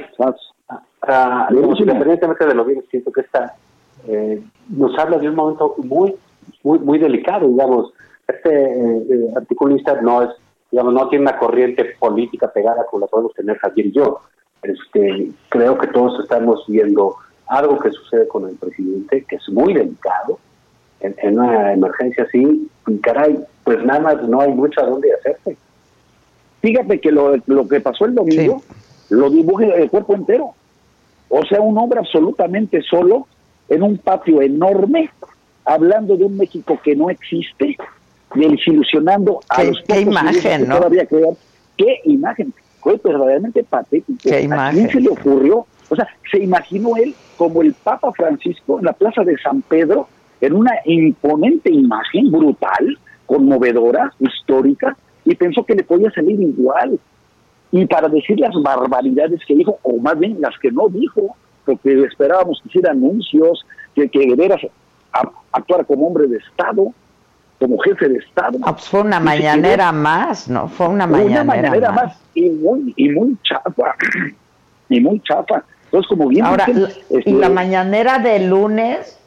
ah, digamos, independientemente de lo bien escrito que está, eh, nos habla de un momento muy, muy, muy delicado, digamos. Este eh, eh, articulista no es, digamos, no tiene una corriente política pegada como la podemos tener Javier y yo. Este, creo que todos estamos viendo algo que sucede con el presidente, que es muy delicado, en, en una emergencia así, y caray, pues nada más no hay mucho a dónde hacerse. Fíjate que lo, lo que pasó el domingo lo dibuja el cuerpo entero. O sea, un hombre absolutamente solo en un patio enorme, hablando de un México que no existe, desilusionando a Qué- los qué imagen, civiles que ¿no? todavía quedan. Qué imagen, fue verdaderamente patético. Qué ¿A quién se le ocurrió? O sea, se imaginó él como el Papa Francisco en la plaza de San Pedro, en una imponente imagen brutal, conmovedora, histórica, y pensó que le podía salir igual. Y para decir las barbaridades que dijo, o más bien las que no dijo, porque esperábamos que hiciera anuncios, que, que de veras a- actuara como hombre de Estado, como jefe de Estado. Ah, pues fue una Y mañanera más, ¿no? Fue una una mañanera, mañanera más. más y muy y muy chafa y muy chafa entonces como bien Ahora, dicen, la- este, y la mañanera de lunes,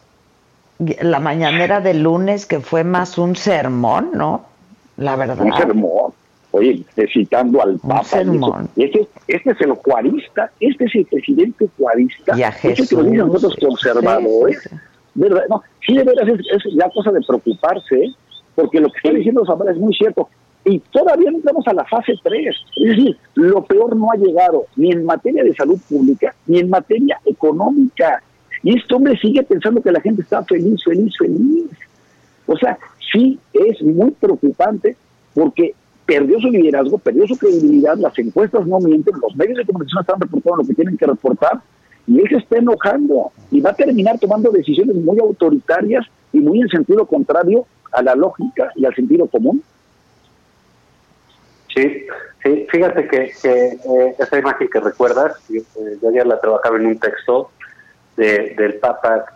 la mañanera de lunes que fue más un sermón, ¿no? La verdad. un sermón oye citando al Papa y sermón. Y este, este es el juarista este es el presidente juarista Y a Eso que lo Jesús. dicen nosotros conservadores Sí, sí, ¿verdad? No, sí de veras es, es ya cosa de preocuparse porque lo que está diciendo Zamora es muy cierto y todavía no entramos a la fase 3 es decir, lo peor no ha llegado ni en materia de salud pública ni en materia económica y este hombre sigue pensando que la gente está feliz, feliz, feliz o sea, sí es muy preocupante porque perdió su liderazgo, perdió su credibilidad, las encuestas no mienten, los medios de comunicación están reportando lo que tienen que reportar y él se está enojando y va a terminar tomando decisiones muy autoritarias y muy en sentido contrario a la lógica y al sentido común. Sí, sí, fíjate que, que, eh, esa imagen que recuerdas, yo, eh, ayer la trabajaba en un texto de, del Papa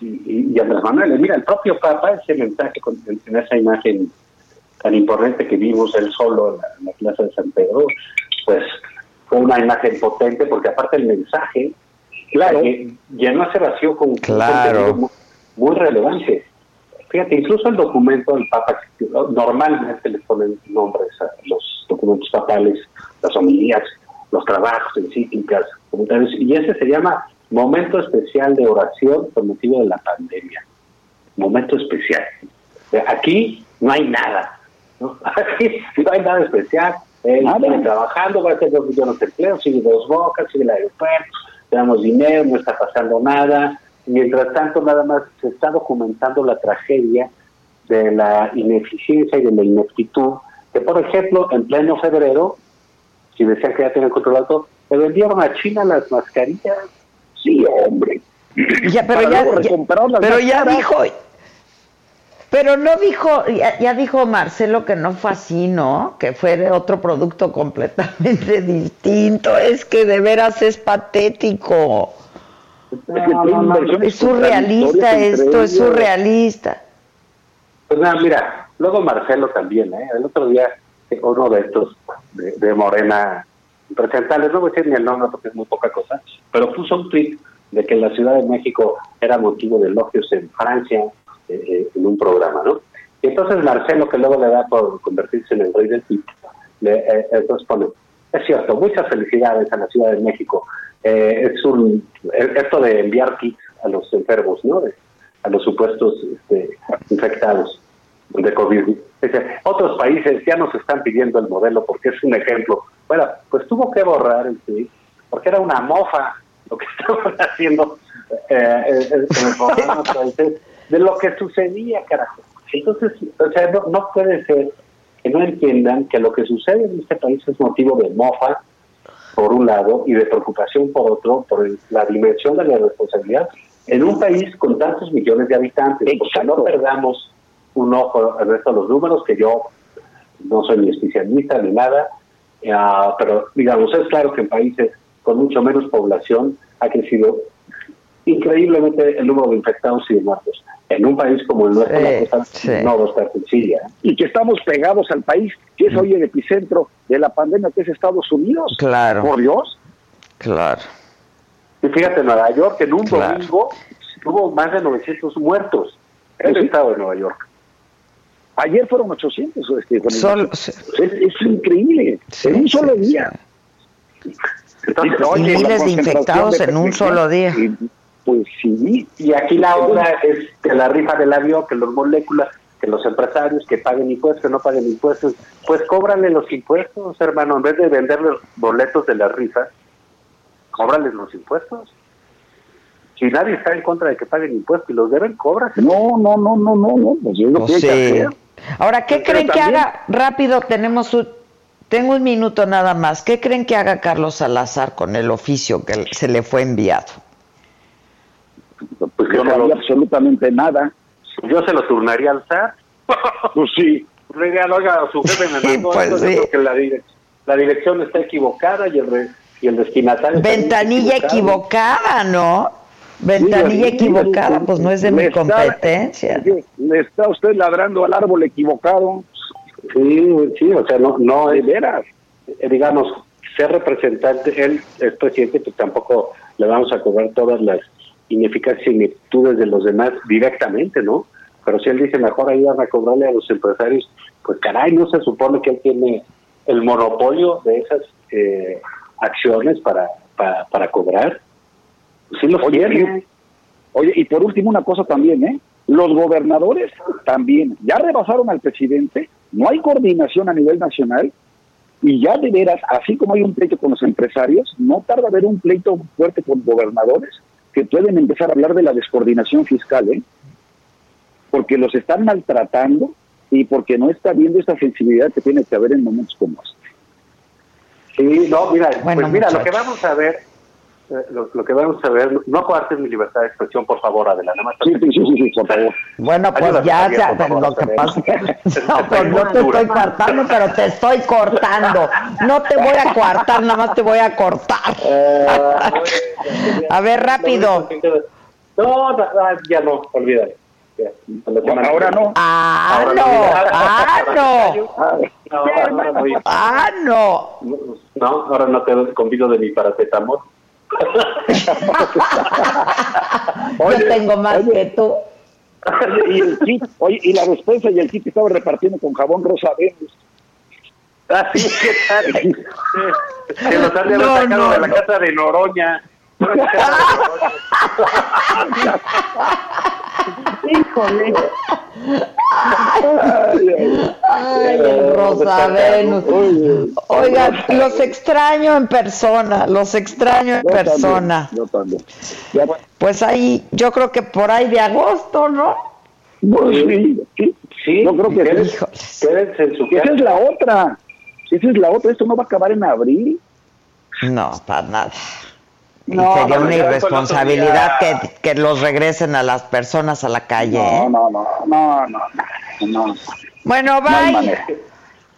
y, y- Andrés Manuel. Mira, el propio Papa, ese mensaje con- en, esa imagen tan imponente que vimos él solo en la, en la plaza de San Pedro, pues fue una imagen potente porque aparte el mensaje, claro, llenó ese vacío con, Claro. muy, muy relevante. Fíjate, incluso el documento del Papa, normalmente le ponen nombres a los documentos papales, las homilías, los trabajos, encíclicas, comentarios, y ese se llama Momento Especial de Oración por motivo de la pandemia. Momento especial. Aquí no hay nada. ¿no? Aquí no hay nada especial. Él sigue trabajando, va a tener dos millones de empleos, sigue dos bocas, sigue el aeropuerto, tenemos dinero, no está pasando nada. Mientras tanto, nada más se está documentando la tragedia de la ineficiencia y de la ineptitud, que por ejemplo, en pleno febrero, si decían que ya tenían controlado, le vendieron a China las mascarillas. Sí, hombre. Ya, pero Para ya, pero ya dijo, pero no dijo, ya, ya dijo Marcelo que no fue así, ¿no? Que fue otro producto completamente distinto. Es que de veras es patético. No, no, no, es surrealista esto, es surrealista. Pues nada, mira, luego Marcelo también, ¿eh? El otro día, eh, uno de estos de, de Morena impresentables, no voy a decir ni el nombre porque es muy poca cosa, pero puso un tweet de que la Ciudad de México era motivo de elogios en Francia eh, eh, en un programa, ¿no? Y entonces Marcelo, que luego le da por convertirse en el rey del tweet, le, eh, entonces pone, es cierto, muchas felicidades a la Ciudad de México. Eh, es un eh, esto de enviar kits a los enfermos, ¿no? A los supuestos este, infectados de COVID. Dice, otros países ya nos están pidiendo el modelo porque es un ejemplo. Bueno, pues tuvo que borrar el tweet porque era una mofa lo que estaban haciendo eh, eh, en el programa francés de lo que sucedía, carajo. Entonces, o sea, no, no puede ser que no entiendan que lo que sucede en este país es motivo de mofa, por un lado, y de preocupación por otro, por el- la dimensión de la responsabilidad en un país con tantos millones de habitantes. Porque no perdamos un ojo en esto de los números, que yo no soy ni especialista ni nada, ah, pero digamos, es claro que en países con mucho menos población ha crecido increíblemente el número de infectados y de muertos. En un país como el nuestro, la cosa no va a estar sencilla. Y que estamos pegados al país que es hoy el epicentro de la pandemia, que es Estados Unidos. Claro. Por Dios. Claro. Y fíjate, Nueva York en un Claro. domingo hubo más de 900 muertos en el estado de Nueva York. Ayer fueron 800. Este, es, es increíble. en un solo día. Entonces, Y oye, miles de infectados de en un solo día. Pues sí. Y aquí la otra es que la rifa del avión, que los moléculas, que los empresarios que paguen impuestos, que no paguen impuestos, pues cóbranle los impuestos, hermano, en vez de vender los boletos de la rifa, cóbrales los impuestos. Si nadie está en contra de que paguen impuestos y los deben, cobras. No, no, no, no, no, no, pues es lo Pues que hacer. Ahora, ¿qué Pero creen que haga? Rápido, tenemos un, tengo un minuto nada más. ¿Qué creen que haga Carlos Salazar con el oficio que se le fue enviado? Pues yo no haría absolutamente nada. Yo se lo turnaría al SAT. Pues sí. Le diría, oiga, su jefe me Sí, mandó pues esto, yo sí. creo que la, direc- la dirección está equivocada y el, re- y el destinatario... está Ventanilla equivocado". equivocada, ¿no? Ventanilla Sí, equivocada, pues no es de mi está- competencia. Le está usted ladrando al árbol equivocado. Sí, sí, o sea, no, no De es, veras. eh, digamos, ser representante, él es presidente, pues tampoco le vamos a cobrar todas las ineficaces y ineptitudes de los demás directamente, ¿no? Pero si él dice mejor ayudan a cobrarle a los empresarios, pues caray, no se supone que él tiene el monopolio de esas eh, acciones para, para, para cobrar. Pues sí los Oye, tiene. y- oye, y por último una cosa también, ¿eh? Los gobernadores también ya rebasaron al presidente, no hay coordinación a nivel nacional y ya de veras, así como hay un pleito con los empresarios, no tarda haber un pleito fuerte con gobernadores que pueden empezar a hablar de la descoordinación fiscal, ¿eh? Porque los están maltratando y porque no está viendo esta sensibilidad que tiene que haber en momentos como este. Sí, no, mira, Bueno, pues mira, lo que vamos a ver, lo, lo que vamos a ver, no coartes mi libertad de expresión, por favor, Adela, nada más. Sí, sí, sí, sí, por favor. Bueno, pues Ayúdame, ya, favor, lo que pasa no, pues no te estoy cortando, pero te estoy cortando. No te voy a coartar, nada más te voy a cortar. A ver, rápido. No, ah, ya no, olvídalo. Ahora viene. no. Ah, Ahora no, ah, no, ah, no. no, ahora no te convido de mi paracetamol. Yo tengo más que tú. Oye, y el kit, oye, y la despensa y el kit que estaba repartiendo con jabón rosa Venus. Así que tal. Que los haber No, sacado no, de la no. casa de Noroña. Híjole. Ay, el Rosa Venus. Oigan, los extraño en persona, los extraño en Yo también, persona. Yo también. Ya, bueno, Pues ahí, yo creo que por ahí de agosto, ¿no? pues sí, sí. Sí, Yo creo que quédense- quédense en su Esa es la otra. Esa es la otra. Esto no va a acabar en abril. No, para nada. Y No, sería no, una irresponsabilidad que, que los regresen a las personas a la calle. ¿eh? No, no, no, no, no, no. no. Bueno, bye.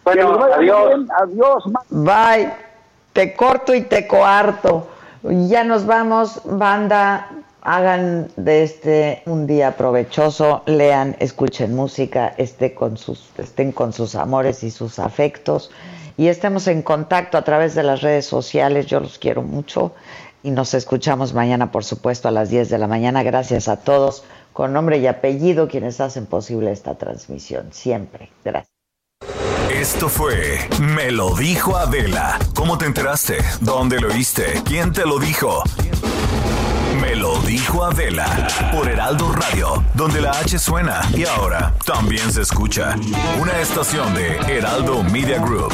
Bueno, adiós. Adiós. Bye. Te corto y te coarto. Ya nos vamos, banda. Hagan de este un día provechoso, lean, escuchen música, estén con sus, estén con sus amores y sus afectos y estemos en contacto a través de las redes sociales. Yo los quiero mucho y nos escuchamos mañana, por supuesto, a las 10 de la mañana. Gracias a todos, con nombre y apellido, quienes hacen posible esta transmisión. Siempre. Gracias. Esto fue Me lo dijo Adela. ¿Cómo te enteraste? ¿Dónde lo oíste? ¿Quién te lo dijo? Me lo dijo Adela por Heraldo Radio, donde la H suena y ahora también se escucha. Una estación de Heraldo Media Group.